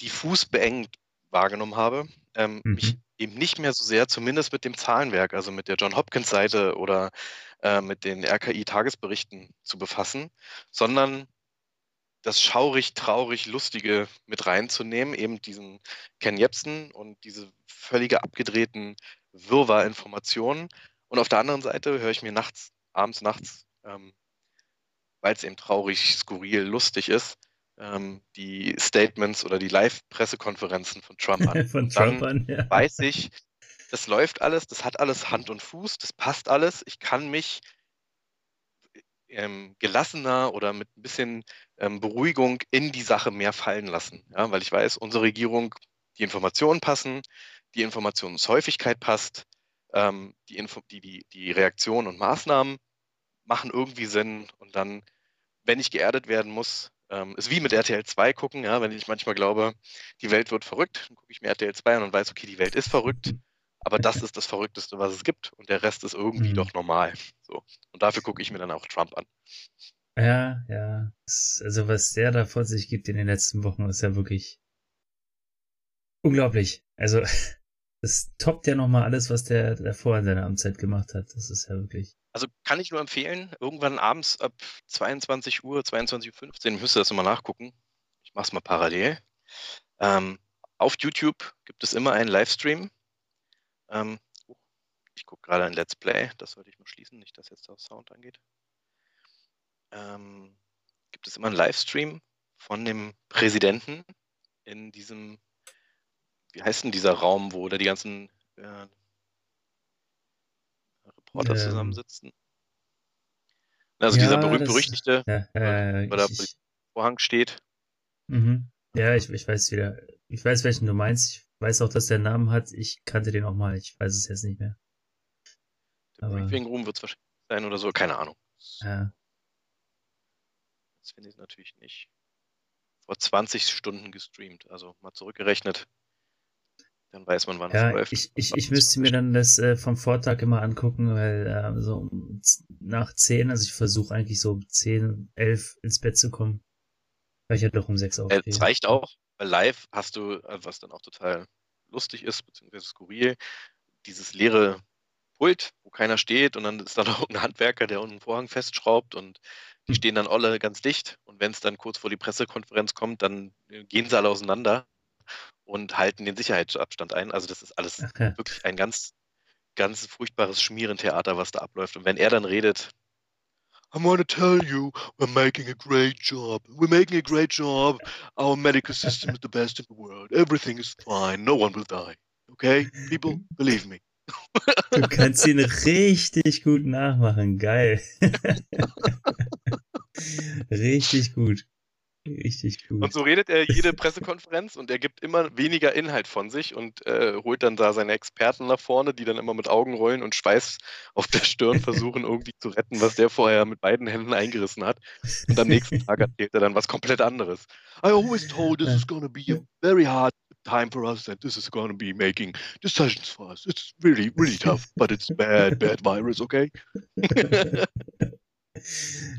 diffus beengt wahrgenommen habe. Ähm, Mhm. Mich eben nicht mehr so sehr, zumindest mit dem Zahlenwerk, also mit der John Hopkins Seite oder äh, mit den RKI-Tagesberichten zu befassen, sondern das schaurig, traurig, lustige mit reinzunehmen, eben diesen Ken Jebsen und diese völlige abgedrehten Wirrwarr-Informationen. Und auf der anderen Seite höre ich mir nachts, abends, nachts, ähm, weil es eben traurig, skurril, lustig ist, ähm, die Statements oder die Live-Pressekonferenzen von Trump an. (laughs) Von Trump an, ja. weiß ich, das läuft alles, das hat alles Hand und Fuß, das passt alles. Ich kann mich ähm, gelassener oder mit ein bisschen ähm, Beruhigung in die Sache mehr fallen lassen. Ja, weil ich weiß, unsere Regierung, die Informationen passen, die Informationshäufigkeit passt, ähm, die, Info die, die, die Reaktionen und Maßnahmen machen irgendwie Sinn und dann, wenn ich geerdet werden muss, Ähm, ist wie mit RTL 2 gucken, ja, wenn ich manchmal glaube, die Welt wird verrückt, dann gucke ich mir RTL 2 an und weiß, okay, die Welt ist verrückt, aber das ist das Verrückteste, was es gibt und der Rest ist irgendwie Mhm. doch normal. So. Und dafür gucke ich mir dann auch Trump an. Ja, ja. Also was der da vor sich gibt in den letzten Wochen, ist ja wirklich unglaublich. Also (laughs) das toppt ja nochmal alles, was der davor in seiner Amtszeit gemacht hat. Das ist ja wirklich. Also kann ich nur empfehlen, irgendwann abends ab 22 Uhr, 22.15 Uhr, ich müsste das immer nachgucken. Ich mache es mal parallel. Ähm, auf YouTube gibt es immer einen Livestream. Ähm, ich gucke gerade ein Let's Play, das sollte ich mal schließen, nicht, dass jetzt der Sound angeht. Ähm, gibt es immer einen Livestream von dem Präsidenten in diesem, wie heißt denn dieser Raum, wo da die ganzen äh, Reporter Ähm, zusammensitzen? Also ja, dieser berühmt-berüchtigte Ja, äh, ich, ich, Vorhang steht. mhm. ja ich, ich weiß wieder. Ich weiß, welchen du meinst. Ich weiß auch, dass der Namen hat. Ich kannte den auch mal. Ich weiß es jetzt nicht mehr. Der Aber- Briefing Room wird es wahrscheinlich sein oder so, keine Ahnung. Ja. Das finde ich natürlich nicht. Vor 20 Stunden gestreamt, also mal zurückgerechnet. Dann weiß man, wann Ja, es läuft. ich, ich, ich müsste mir dann das äh, vom Vortag immer angucken, weil äh, so nach 10, also ich versuche eigentlich so um 10, 11 ins Bett zu kommen. Weil ich ja doch um 6 Äh, aufstehe. Es reicht auch, weil live hast du, äh, was dann auch total lustig ist, beziehungsweise skurril, dieses leere Pult, wo keiner steht und dann ist da (laughs) noch ein Handwerker, der unten einen Vorhang festschraubt und die Hm. stehen dann alle ganz dicht und wenn es dann kurz vor die Pressekonferenz kommt, dann äh, gehen sie alle auseinander und halten den Sicherheitsabstand ein. Also das ist alles ja. wirklich ein ganz, ganz furchtbares Schmierentheater, was da abläuft. Und wenn er dann redet, I want to tell you, we're making a great job. We're making a great job. Our medical system is the best in the world. Everything is fine. No one will die. Okay? People, (laughs) believe me. Du kannst ihn richtig gut nachmachen. Geil. (laughs) richtig gut. Richtig gut. Und so redet er jede Pressekonferenz und er gibt immer weniger Inhalt von sich und äh, holt dann da seine Experten nach vorne, die dann immer mit Augenrollen und Schweiß auf der Stirn versuchen, (laughs) irgendwie zu retten, was der vorher mit beiden Händen eingerissen hat. Und am nächsten Tag erzählt er dann was komplett anderes. I always told this is to be a very hard time for us and this is to be making decisions for us. It's really, really tough, but it's bad, bad virus, okay? (laughs) (laughs)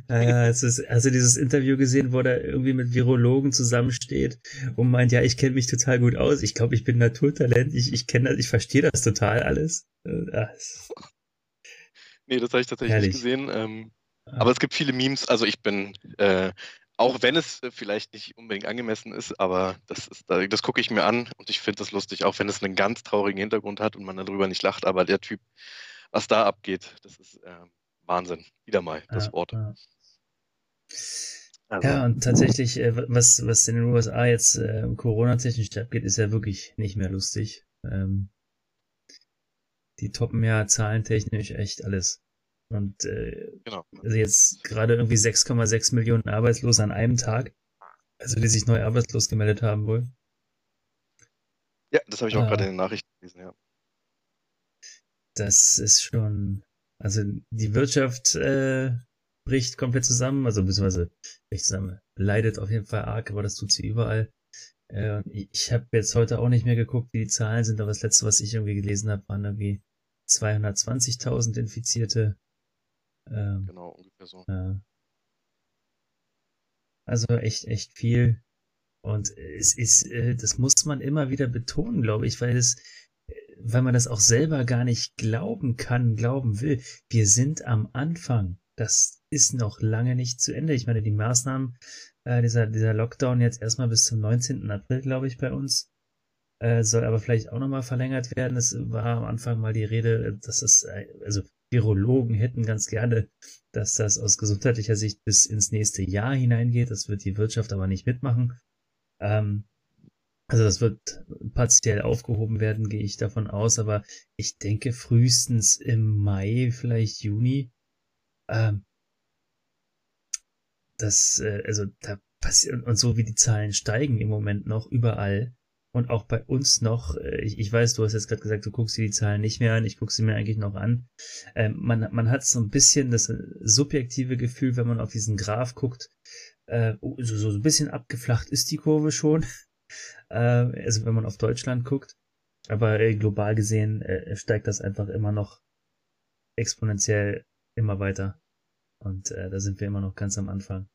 Naja, (laughs) es ist, hast du dieses Interview gesehen, wo er irgendwie mit Virologen zusammensteht und meint, ja, ich kenne mich total gut aus. Ich glaube, ich bin Naturtalent. Ich, ich kenne das, ich verstehe das total alles. Äh, ah, Nee, das habe ich tatsächlich Herrlich. nicht gesehen. Ähm, Ah. aber es gibt viele Memes. Also ich bin, äh, auch wenn es vielleicht nicht unbedingt angemessen ist, aber das ist, das gucke ich mir an und ich finde das lustig, auch wenn es einen ganz traurigen Hintergrund hat und man darüber nicht lacht. Aber der Typ, was da abgeht, das ist äh, Wahnsinn. Wieder mal das Ja, Wort. ja. Also, Ja, und tatsächlich, äh, was, was in den USA jetzt äh, Corona-technisch abgeht, ist ja wirklich nicht mehr lustig. Ähm, die toppen ja zahlentechnisch echt alles. Und äh, genau. also jetzt gerade irgendwie 6,6 Millionen Arbeitslose an einem Tag. Also die sich neu arbeitslos gemeldet haben wohl. Ja, das habe ich auch Ah. gerade in den Nachrichten gelesen, ja. Das ist schon, also die Wirtschaft äh, bricht komplett zusammen, also beziehungsweise bricht zusammen, leidet auf jeden Fall arg, aber das tut sie überall. Äh, ich habe jetzt heute auch nicht mehr geguckt, wie die Zahlen sind, aber das letzte, was ich irgendwie gelesen habe, waren irgendwie 220.000 Infizierte. Ähm, Genau, ungefähr so. ja. Also echt, echt viel. Und es ist, äh, das muss man immer wieder betonen, glaube ich, weil es, äh, weil man das auch selber gar nicht glauben kann, glauben will. Wir sind am Anfang. Das ist noch lange nicht zu Ende. Ich meine, die Maßnahmen, äh, dieser, dieser Lockdown jetzt erstmal bis zum 19. April, glaube ich, bei uns, äh, soll aber vielleicht auch nochmal verlängert werden. Es war am Anfang mal die Rede, dass es, äh, also Virologen hätten ganz gerne, dass das aus gesundheitlicher Sicht bis ins nächste Jahr hineingeht. Das wird die Wirtschaft aber nicht mitmachen. Ähm, also das wird partiell aufgehoben werden, gehe ich davon aus, aber ich denke frühestens im Mai, vielleicht Juni. Ähm, das, äh, also da passiert, und so wie die Zahlen steigen im Moment noch überall und auch bei uns noch, äh, ich, ich weiß, du hast jetzt gerade gesagt, du guckst dir die Zahlen nicht mehr an, ich gucke sie mir eigentlich noch an. Ähm, man, man hat so ein bisschen das äh, subjektive Gefühl, wenn man auf diesen Graph guckt, Äh, so, so ein bisschen abgeflacht ist die Kurve schon. Äh, also wenn man auf Deutschland guckt. Aber äh, global gesehen äh, steigt das einfach immer noch exponentiell immer weiter. Und äh, da sind wir immer noch ganz am Anfang.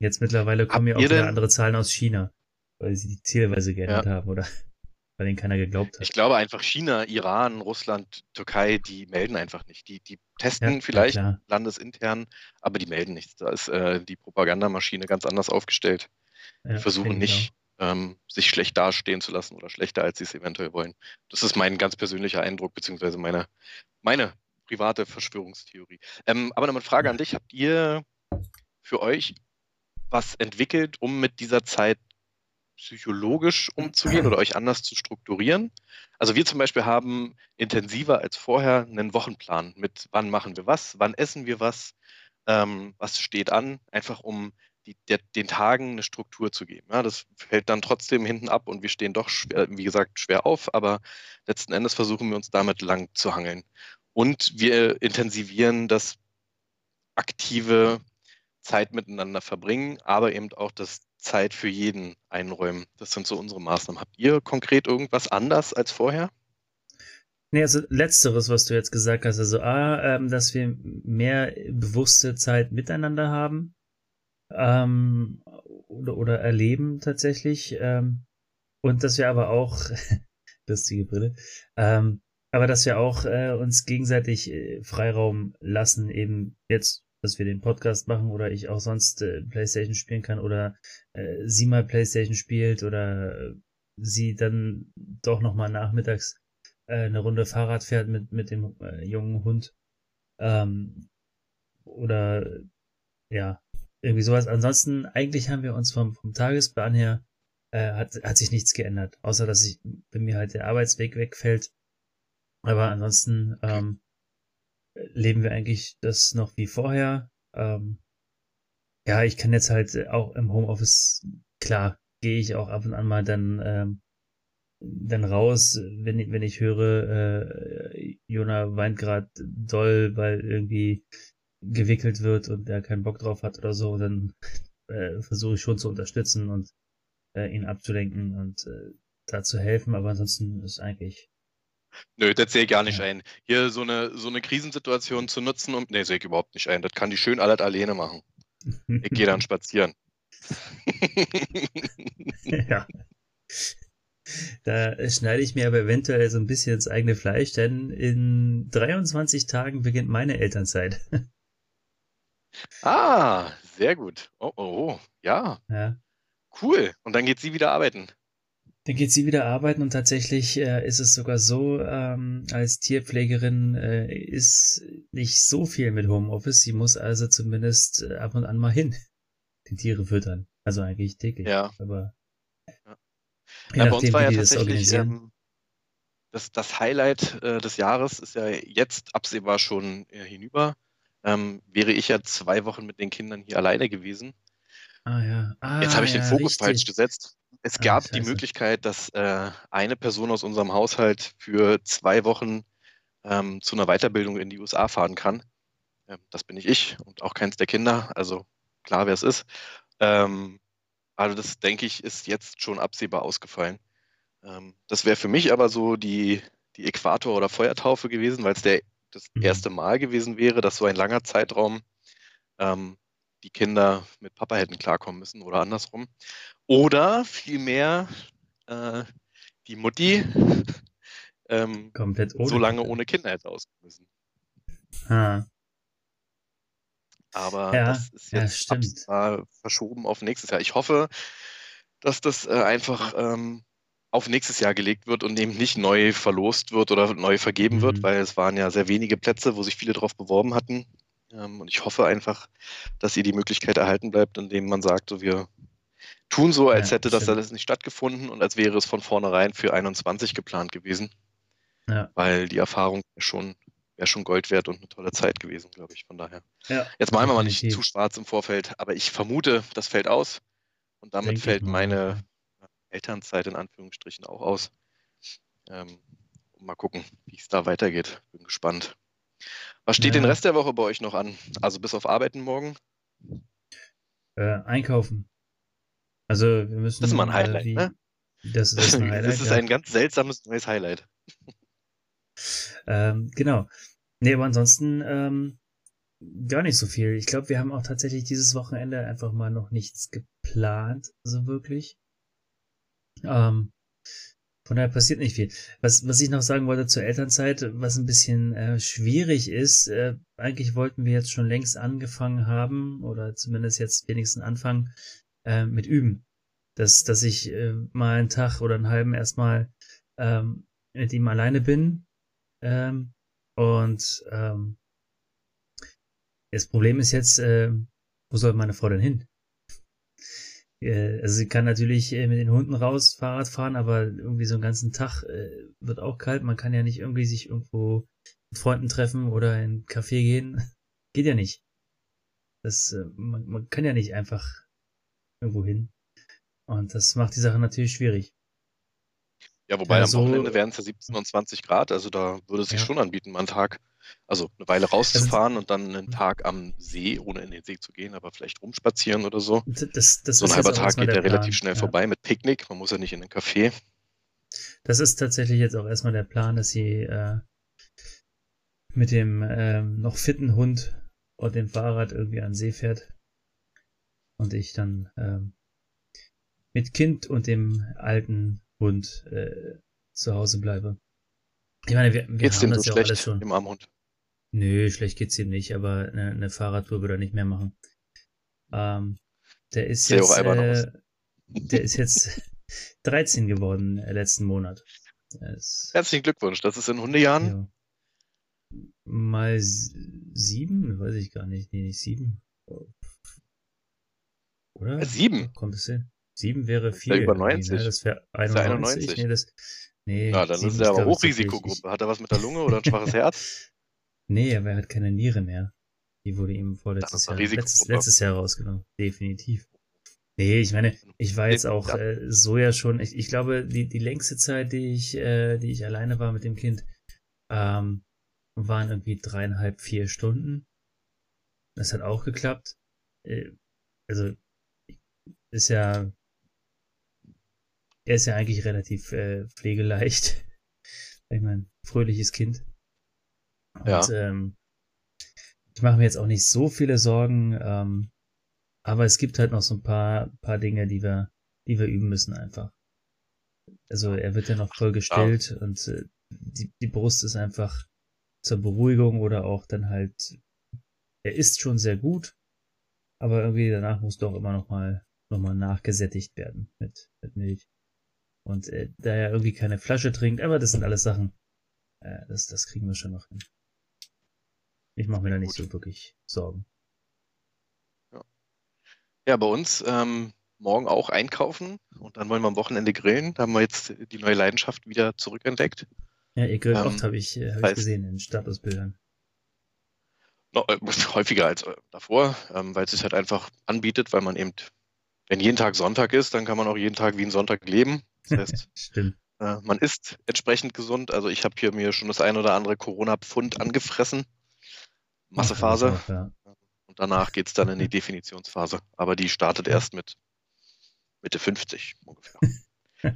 Jetzt mittlerweile kommen ja auch wieder andere Zahlen aus China, weil sie die Zielweise geändert ja. haben, oder? (laughs) Bei denen keiner geglaubt hat. Ich glaube einfach China, Iran, Russland, Türkei, die melden einfach nicht. Die, die testen ja, vielleicht ja, landesintern, aber die melden nichts. Da ist äh, die Propagandamaschine ganz anders aufgestellt. Die versuchen nicht, ähm, sich schlecht dastehen zu lassen oder schlechter, als sie es eventuell wollen. Das ist mein ganz persönlicher Eindruck, beziehungsweise meine, meine private Verschwörungstheorie. Ähm, aber noch eine Frage an dich. Habt ihr für euch was entwickelt, um mit dieser Zeit psychologisch umzugehen oder euch anders zu strukturieren? Also wir zum Beispiel haben intensiver als vorher einen Wochenplan mit wann machen wir was, wann essen wir was, ähm, was steht an, einfach um die, der, den Tagen eine Struktur zu geben. Ja, das fällt dann trotzdem hinten ab und wir stehen doch, schwer, wie gesagt, schwer auf, aber letzten Endes versuchen wir uns damit lang zu hangeln. Und wir intensivieren das aktive Zeit miteinander verbringen, aber eben auch das Zeit für jeden einräumen. Das sind so unsere Maßnahmen. Habt ihr konkret irgendwas anders als vorher? Nee, also letzteres, was du jetzt gesagt hast, also A, ähm, dass wir mehr bewusste Zeit miteinander haben ähm, oder, oder erleben tatsächlich ähm, und dass wir aber auch, (laughs) lustige Brille, ähm, aber dass wir auch äh, uns gegenseitig äh, Freiraum lassen, eben jetzt dass wir den Podcast machen oder ich auch sonst äh, Playstation spielen kann oder äh, sie mal Playstation spielt oder äh, sie dann doch nochmal nachmittags äh, eine Runde Fahrrad fährt mit, mit dem äh, jungen Hund. Ähm, oder ja, irgendwie sowas. Ansonsten, eigentlich haben wir uns vom, vom Tagesplan her, äh, hat, hat sich nichts geändert. Außer, dass ich, bei mir halt der Arbeitsweg wegfällt. Aber ansonsten, ähm, leben wir eigentlich das noch wie vorher. Ähm, ja, ich kann jetzt halt auch im Homeoffice, klar, gehe ich auch ab und an mal dann, ähm, dann raus, wenn ich, wenn ich höre, äh, Jona weint gerade doll, weil irgendwie gewickelt wird und er keinen Bock drauf hat oder so, dann (laughs) äh, versuche ich schon zu unterstützen und äh, ihn abzulenken und äh, da zu helfen, aber ansonsten ist eigentlich Nö, das sehe ich gar nicht Ja. ein. Hier so eine, so eine Krisensituation zu nutzen und. Nee, sehe ich überhaupt nicht ein. Das kann die schön alles alleine machen. Ich gehe dann (laughs) spazieren. (laughs) Ja. Da schneide ich mir aber eventuell so ein bisschen ins eigene Fleisch, denn in 23 Tagen beginnt meine Elternzeit. Ah, sehr gut. Oh, oh, oh. Ja, Ja. cool. Und dann geht sie wieder arbeiten. Dann geht sie wieder arbeiten und tatsächlich äh, ist es sogar so, ähm, als Tierpflegerin äh, ist nicht so viel mit Homeoffice. Sie muss also zumindest äh, ab und an mal hin, (laughs) die Tiere füttern. Also eigentlich täglich. Ja. Aber ja. Ja, bei uns war ja tatsächlich ähm, das, das Highlight äh, des Jahres ist ja jetzt absehbar schon äh, hinüber. Ähm, wäre ich ja zwei Wochen mit den Kindern hier alleine gewesen. Ah ja. Ah, jetzt habe ich ja, den Fokus richtig. falsch gesetzt. Es Ah, gab die. Möglichkeit, dass äh, eine Person aus unserem Haushalt für zwei Wochen ähm, zu einer Weiterbildung in die USA fahren kann. Ähm, das bin nicht ich und auch keins der Kinder, also klar, wer es ist. Ähm, also das, denke ich, ist jetzt schon absehbar ausgefallen. Ähm, das wäre für mich aber so die, die Äquator- oder Feuertaufe gewesen, weil es der, das Mhm. erste Mal gewesen wäre, dass so ein langer Zeitraum ähm, die Kinder mit Papa hätten klarkommen müssen oder andersrum. Oder vielmehr äh, die Mutti (laughs) ähm, so lange Kinder. ohne Kinder hätte auskommen müssen. Ah, Aber Ja, das ist ja, jetzt absehbar verschoben auf nächstes Jahr. Ich hoffe, dass das äh, einfach ähm, auf nächstes Jahr gelegt wird und eben nicht neu verlost wird oder neu vergeben wird, Mhm. weil es waren ja sehr wenige Plätze, wo sich viele drauf beworben hatten. Ähm, und ich hoffe einfach, dass ihr die Möglichkeit erhalten bleibt, indem man sagt, so wir tun so, als Ja, hätte das stimmt. alles nicht stattgefunden und als wäre es von vornherein für 21 geplant gewesen, Ja. weil die Erfahrung schon, wäre schon Gold wert und eine tolle Zeit gewesen, glaube ich. Von daher. Ja, Jetzt malen wir mal nicht zu schwarz im Vorfeld, aber ich vermute, das fällt aus. Und damit Denke ich fällt meine Elternzeit in Anführungsstrichen auch aus. Ähm, mal gucken, wie es da weitergeht. Bin gespannt. Was steht den Ja. Rest der Woche bei euch noch an? Also bis auf Arbeiten morgen? Äh, einkaufen. Also wir müssen. Das ist mal ein Highlight, äh, wie, ne? Das, das ist ein (laughs) Highlight. Das ist ja. ein ganz seltsames neues Highlight. Ähm, genau. Nee, aber ansonsten ähm, gar nicht so viel. Ich glaube, wir haben auch tatsächlich dieses Wochenende einfach mal noch nichts geplant, so wirklich. Ähm, von daher passiert nicht viel. Was, was ich noch sagen wollte zur Elternzeit, was ein bisschen äh, schwierig ist, äh, eigentlich wollten wir jetzt schon längst angefangen haben, oder zumindest jetzt wenigstens anfangen, äh, mit Üben. Dass, dass ich äh, mal einen Tag oder einen halben erstmal ähm, mit ihm alleine bin. Ähm, und ähm, das Problem ist jetzt, äh, wo soll meine Frau denn hin? Äh, also sie kann natürlich äh, mit den Hunden raus Fahrrad fahren, aber irgendwie so einen ganzen Tag äh, wird auch kalt. Man kann ja nicht irgendwie sich irgendwo mit Freunden treffen oder in einen Café gehen. (laughs) Geht ja nicht. Das, man, man kann ja nicht einfach irgendwo hin. Und das macht die Sache natürlich schwierig. Ja, wobei Ja, am Wochenende wären es ja 17 und 20 Grad, also da würde es sich Ja. schon anbieten, mal einen Tag, also eine Weile rauszufahren und dann einen Tag am See, ohne in den See zu gehen, aber vielleicht rumspazieren oder so. Das, das So ein halber Tag geht ja relativ schnell Ja. vorbei mit Picknick. Man muss ja nicht in ein Café. Das ist tatsächlich jetzt auch erstmal der Plan, dass sie äh, mit dem ähm, noch fitten Hund und dem Fahrrad irgendwie an den See fährt. Und ich dann ähm, mit Kind und dem alten Hund äh, zu Hause bleibe. Ich meine, wir, wir Geht's haben dem so das ja auch alles schlecht, schon. dem armen Hund? Nö, schlecht geht's ihm nicht, aber eine, eine Fahrradtour würde er nicht mehr machen. Ähm, der ist auch jetzt, äh, der ist jetzt (laughs) 13 geworden äh, letzten Monat. Er Herzlichen Glückwunsch, das ist in Hundejahren. ja. Mal sieben? Weiß ich gar nicht. Nee, nicht sieben. Oder? Äh, sieben? Kommt es hin? Sieben wäre vier. über irgendwie, 90. Ne? Das wäre Ist ja 91. 91. Nee, das, nee, Ja, dann ist er aber Hochrisikogruppe. Hat er was mit der Lunge oder ein schwaches (laughs) Herz? Nee, aber er hat keine Niere mehr. Die wurde ihm vorletztes Jahr, letzt, Risikogruppe. letztes Jahr rausgenommen. Definitiv. Nee, ich meine, ich war jetzt auch äh, so ja schon, ich, ich glaube, die, die längste Zeit, die ich, äh, die ich alleine war mit dem Kind, ähm, waren irgendwie dreieinhalb, vier Stunden. Das hat auch geklappt. Äh, also, ist ja, er ist ja eigentlich relativ äh, pflegeleicht. (laughs) Ich meine, fröhliches Kind. Und, Ja. ähm, ich mache mir jetzt auch nicht so viele Sorgen, ähm, aber es gibt halt noch so ein paar, paar Dinge, die wir, die wir üben müssen einfach. Also er wird ja noch voll gestillt und äh, die, die Brust ist einfach zur Beruhigung oder auch dann halt, er isst schon sehr gut, aber irgendwie danach muss doch immer noch mal, noch mal nachgesättigt werden mit, mit Milch. Und äh, da er irgendwie keine Flasche trinkt, aber das sind alles Sachen, äh, das, das kriegen wir schon noch hin. Ich mache mir da nicht so wirklich Sorgen. Ja, bei uns ähm, morgen auch einkaufen und dann wollen wir am Wochenende grillen. Da haben wir jetzt die neue Leidenschaft wieder zurückentdeckt. Ja, ihr grillt Ähm, oft, habe ich, äh, hab ich heißt- gesehen in den Statusbildern. No, äh, (laughs) häufiger als äh, davor, ähm, weil es sich halt einfach anbietet, weil man eben, wenn jeden Tag Sonntag ist, dann kann man auch jeden Tag wie ein Sonntag leben. Das (laughs) heißt, Stimmt. äh, man isst entsprechend gesund. Also ich habe hier mir schon das ein oder andere Corona-Pfund angefressen. Massephase. Ja. Und danach geht es dann in die (laughs) Definitionsphase. Aber die startet erst mit Mitte 50 ungefähr. (laughs)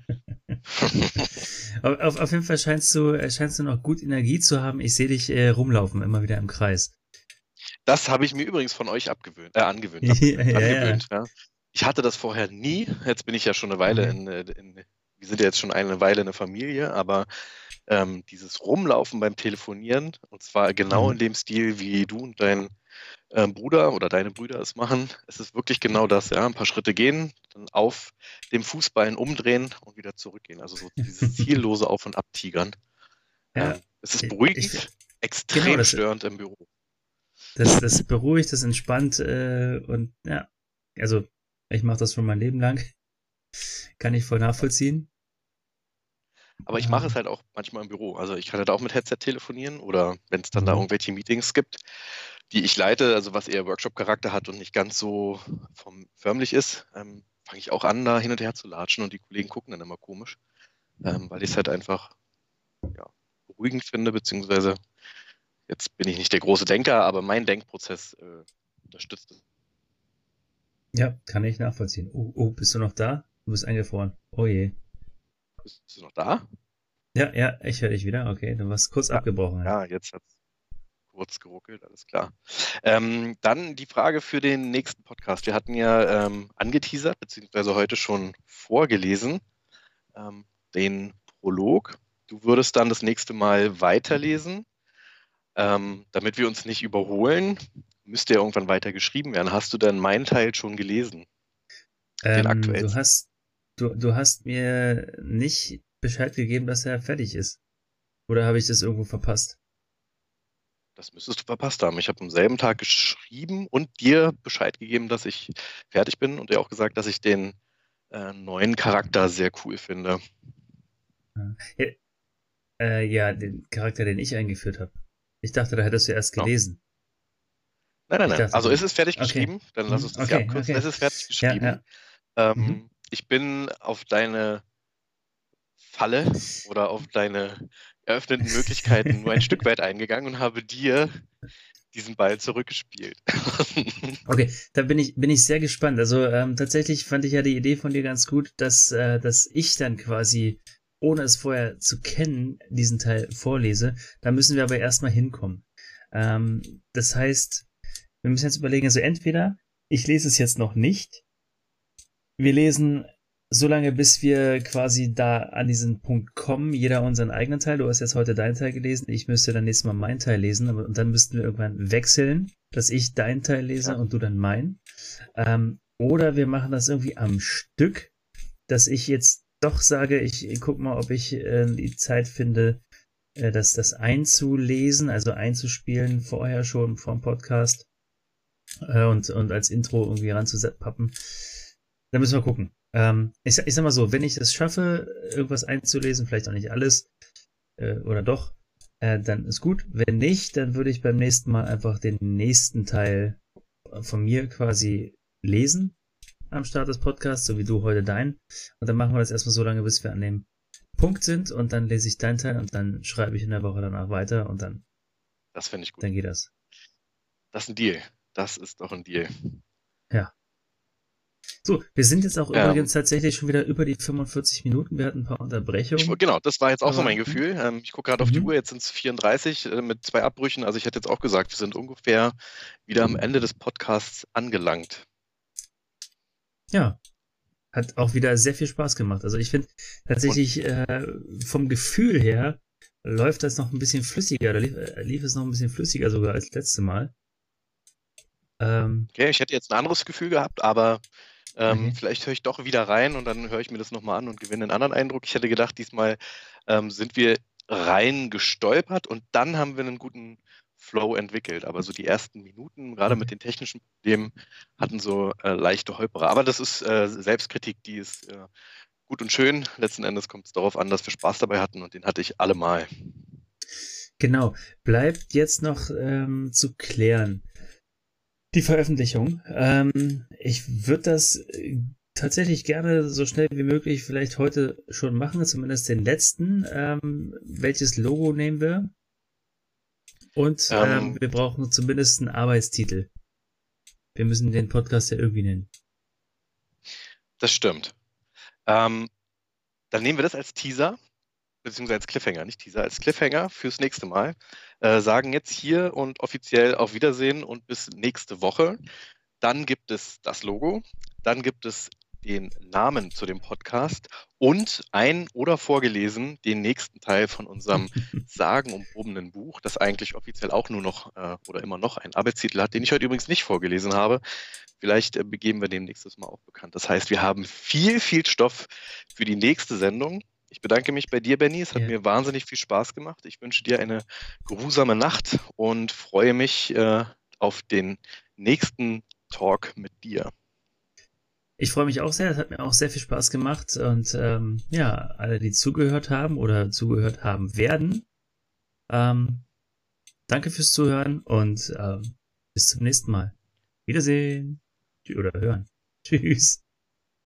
Auf, auf, jeden Fall scheinst du, äh, scheinst du noch gut Energie zu haben. Ich sehe dich äh, rumlaufen, immer wieder im Kreis. Das habe ich mir übrigens von euch abgewöhnt, äh, angewöhnt. (laughs) Ab, Ja, ja, angewöhnt ja. Ich hatte das vorher nie. Jetzt bin ich ja schon eine Weile Mhm. in, äh, in wir sind ja jetzt schon eine Weile eine Familie, aber ähm, dieses Rumlaufen beim Telefonieren, und zwar genau Mhm. in dem Stil, wie du und dein ähm, Bruder oder deine Brüder es machen, es ist wirklich genau das, ja. Ein paar Schritte gehen, dann auf dem Fußballen umdrehen und wieder zurückgehen. Also so dieses (laughs) ziellose Auf- und Abtigern. Ja, Ähm, es ist beruhigend, ich- extrem genau, störend im Büro. Das, das beruhigt, das entspannt äh, und ja, also ich mache das schon mein Leben lang. Kann ich voll nachvollziehen. Aber ich mache Ähm. es halt auch manchmal im Büro. Also ich kann halt auch mit Headset telefonieren oder wenn es dann da Mhm. irgendwelche Meetings gibt, die ich leite, also was eher Workshop-Charakter hat und nicht ganz so vom, förmlich ist, ähm, fange ich auch an, da hin und her zu latschen und die Kollegen gucken dann immer komisch, ähm, weil ich es halt einfach ja, beruhigend finde, beziehungsweise jetzt bin ich nicht der große Denker, aber mein Denkprozess äh, unterstützt es. Ja, kann ich nachvollziehen. Oh, oh, bist du noch da? Du bist eingefroren. Oh je. Bist du noch da? Ja, ja, ich höre dich wieder. Okay, du warst kurz ja, abgebrochen. Ja, jetzt hat es kurz geruckelt, alles klar. Ähm, dann die Frage für den nächsten Podcast. Wir hatten ja ähm, angeteasert, beziehungsweise heute schon vorgelesen, ähm, den Prolog. Du würdest dann das nächste Mal weiterlesen. Ähm, damit wir uns nicht überholen, müsste ja irgendwann weiter geschrieben werden. Hast du denn meinen Teil schon gelesen? Den ähm, Du hast, du, du hast mir nicht Bescheid gegeben, dass er fertig ist. Oder habe ich das irgendwo verpasst? Das müsstest du verpasst haben. Ich habe am selben Tag geschrieben und dir Bescheid gegeben, dass ich fertig bin und dir auch gesagt, dass ich den äh, neuen Charakter sehr cool finde. Ja, äh, ja, den Charakter, den ich eingeführt habe. Ich dachte, da hättest du erst gelesen. Nein, nein, nein. Dachte, also ist es fertig okay. geschrieben? Dann lass uns das okay, abkürzen. Okay. Es ist fertig geschrieben. Ja, ja. Ähm, mhm. Ich bin auf deine Falle oder auf deine eröffneten Möglichkeiten nur ein Stück weit eingegangen und habe dir diesen Ball zurückgespielt. (laughs) okay, da bin ich, bin ich sehr gespannt. Also ähm, tatsächlich fand ich ja die Idee von dir ganz gut, dass, äh, dass ich dann quasi, ohne es vorher zu kennen, diesen Teil vorlese. Da müssen wir aber erstmal hinkommen. Ähm, das heißt, wir müssen jetzt überlegen, also entweder ich lese es jetzt noch nicht, wir lesen so lange, bis wir quasi da an diesen Punkt kommen, jeder unseren eigenen Teil. Du hast jetzt heute deinen Teil gelesen, ich müsste dann nächstes Mal meinen Teil lesen und dann müssten wir irgendwann wechseln, dass ich deinen Teil lese ja. und du dann meinen. Ähm, oder wir machen das irgendwie am Stück, dass ich jetzt doch sage, ich, guck mal, ob ich äh, die Zeit finde, äh, das, das einzulesen, also einzuspielen vorher schon vom Podcast äh, und, und als Intro irgendwie ranzupappen. Da müssen wir gucken. Ähm, ich, ich sag mal so, wenn ich es schaffe, irgendwas einzulesen, vielleicht auch nicht alles, äh, oder doch, äh, dann ist gut. Wenn nicht, dann würde ich beim nächsten Mal einfach den nächsten Teil von mir quasi lesen am Start des Podcasts, so wie du heute deinen. Und dann machen wir das erstmal so lange, bis wir an dem Punkt sind und dann lese ich deinen Teil und dann schreibe ich in der Woche danach weiter und dann. Das finde ich gut. Dann geht das. Das ist ein Deal. Das ist doch ein Deal. So, wir sind jetzt auch ähm, übrigens tatsächlich schon wieder über die 45 Minuten. Wir hatten ein paar Unterbrechungen. Ich, genau, das war jetzt auch so mein Gefühl. Ähm, ich gucke gerade auf die mhm. Uhr, jetzt sind es 34 äh, mit zwei Abbrüchen. Also ich hätte jetzt auch gesagt, wir sind ungefähr wieder am Ende des Podcasts angelangt. Ja, hat auch wieder sehr viel Spaß gemacht. Also ich finde tatsächlich äh, vom Gefühl her läuft das noch ein bisschen flüssiger. Da lief, äh, lief es noch ein bisschen flüssiger sogar als letzte Mal. Ähm, okay, ich hätte jetzt ein anderes Gefühl gehabt, aber ähm, okay. vielleicht höre ich doch wieder rein und dann höre ich mir das nochmal an und gewinne einen anderen Eindruck. Ich hätte gedacht, diesmal ähm, sind wir rein gestolpert und dann haben wir einen guten Flow entwickelt. Aber so die ersten Minuten, gerade mit den technischen Problemen, hatten so äh, leichte Holperer. Aber das ist äh, Selbstkritik, die ist äh, gut und schön. Letzten Endes kommt es darauf an, dass wir Spaß dabei hatten und den hatte ich allemal. Genau. Bleibt jetzt noch ähm, zu klären die Veröffentlichung. Ähm, ich würde das äh, tatsächlich gerne so schnell wie möglich vielleicht heute schon machen, zumindest den letzten. Ähm, welches Logo nehmen wir? Und ähm, ähm, wir brauchen zumindest einen Arbeitstitel. Wir müssen den Podcast ja irgendwie nennen. Das stimmt. Ähm, dann nehmen wir das als Teaser beziehungsweise als Cliffhanger, nicht Teaser, als Cliffhanger fürs nächste Mal. Äh, sagen jetzt hier und offiziell auf Wiedersehen und bis nächste Woche. Dann gibt es das Logo, dann gibt es den Namen zu dem Podcast und ein oder vorgelesen den nächsten Teil von unserem (laughs) sagenumwobenen Buch, das eigentlich offiziell auch nur noch äh, oder immer noch einen Arbeitstitel hat, den ich heute übrigens nicht vorgelesen habe. Vielleicht äh, begeben wir den nächstes Mal auch bekannt. Das heißt, wir haben viel, viel Stoff für die nächste Sendung. Ich bedanke mich bei dir, Benny. Es hat ja. mir wahnsinnig viel Spaß gemacht. Ich wünsche dir eine geruhsame Nacht und freue mich äh, auf den nächsten Talk mit dir. Ich freue mich auch sehr. Es hat mir auch sehr viel Spaß gemacht. Und ähm, ja, alle, die zugehört haben oder zugehört haben werden, ähm, danke fürs Zuhören und ähm, bis zum nächsten Mal. Wiedersehen. Oder hören. (laughs) Tschüss.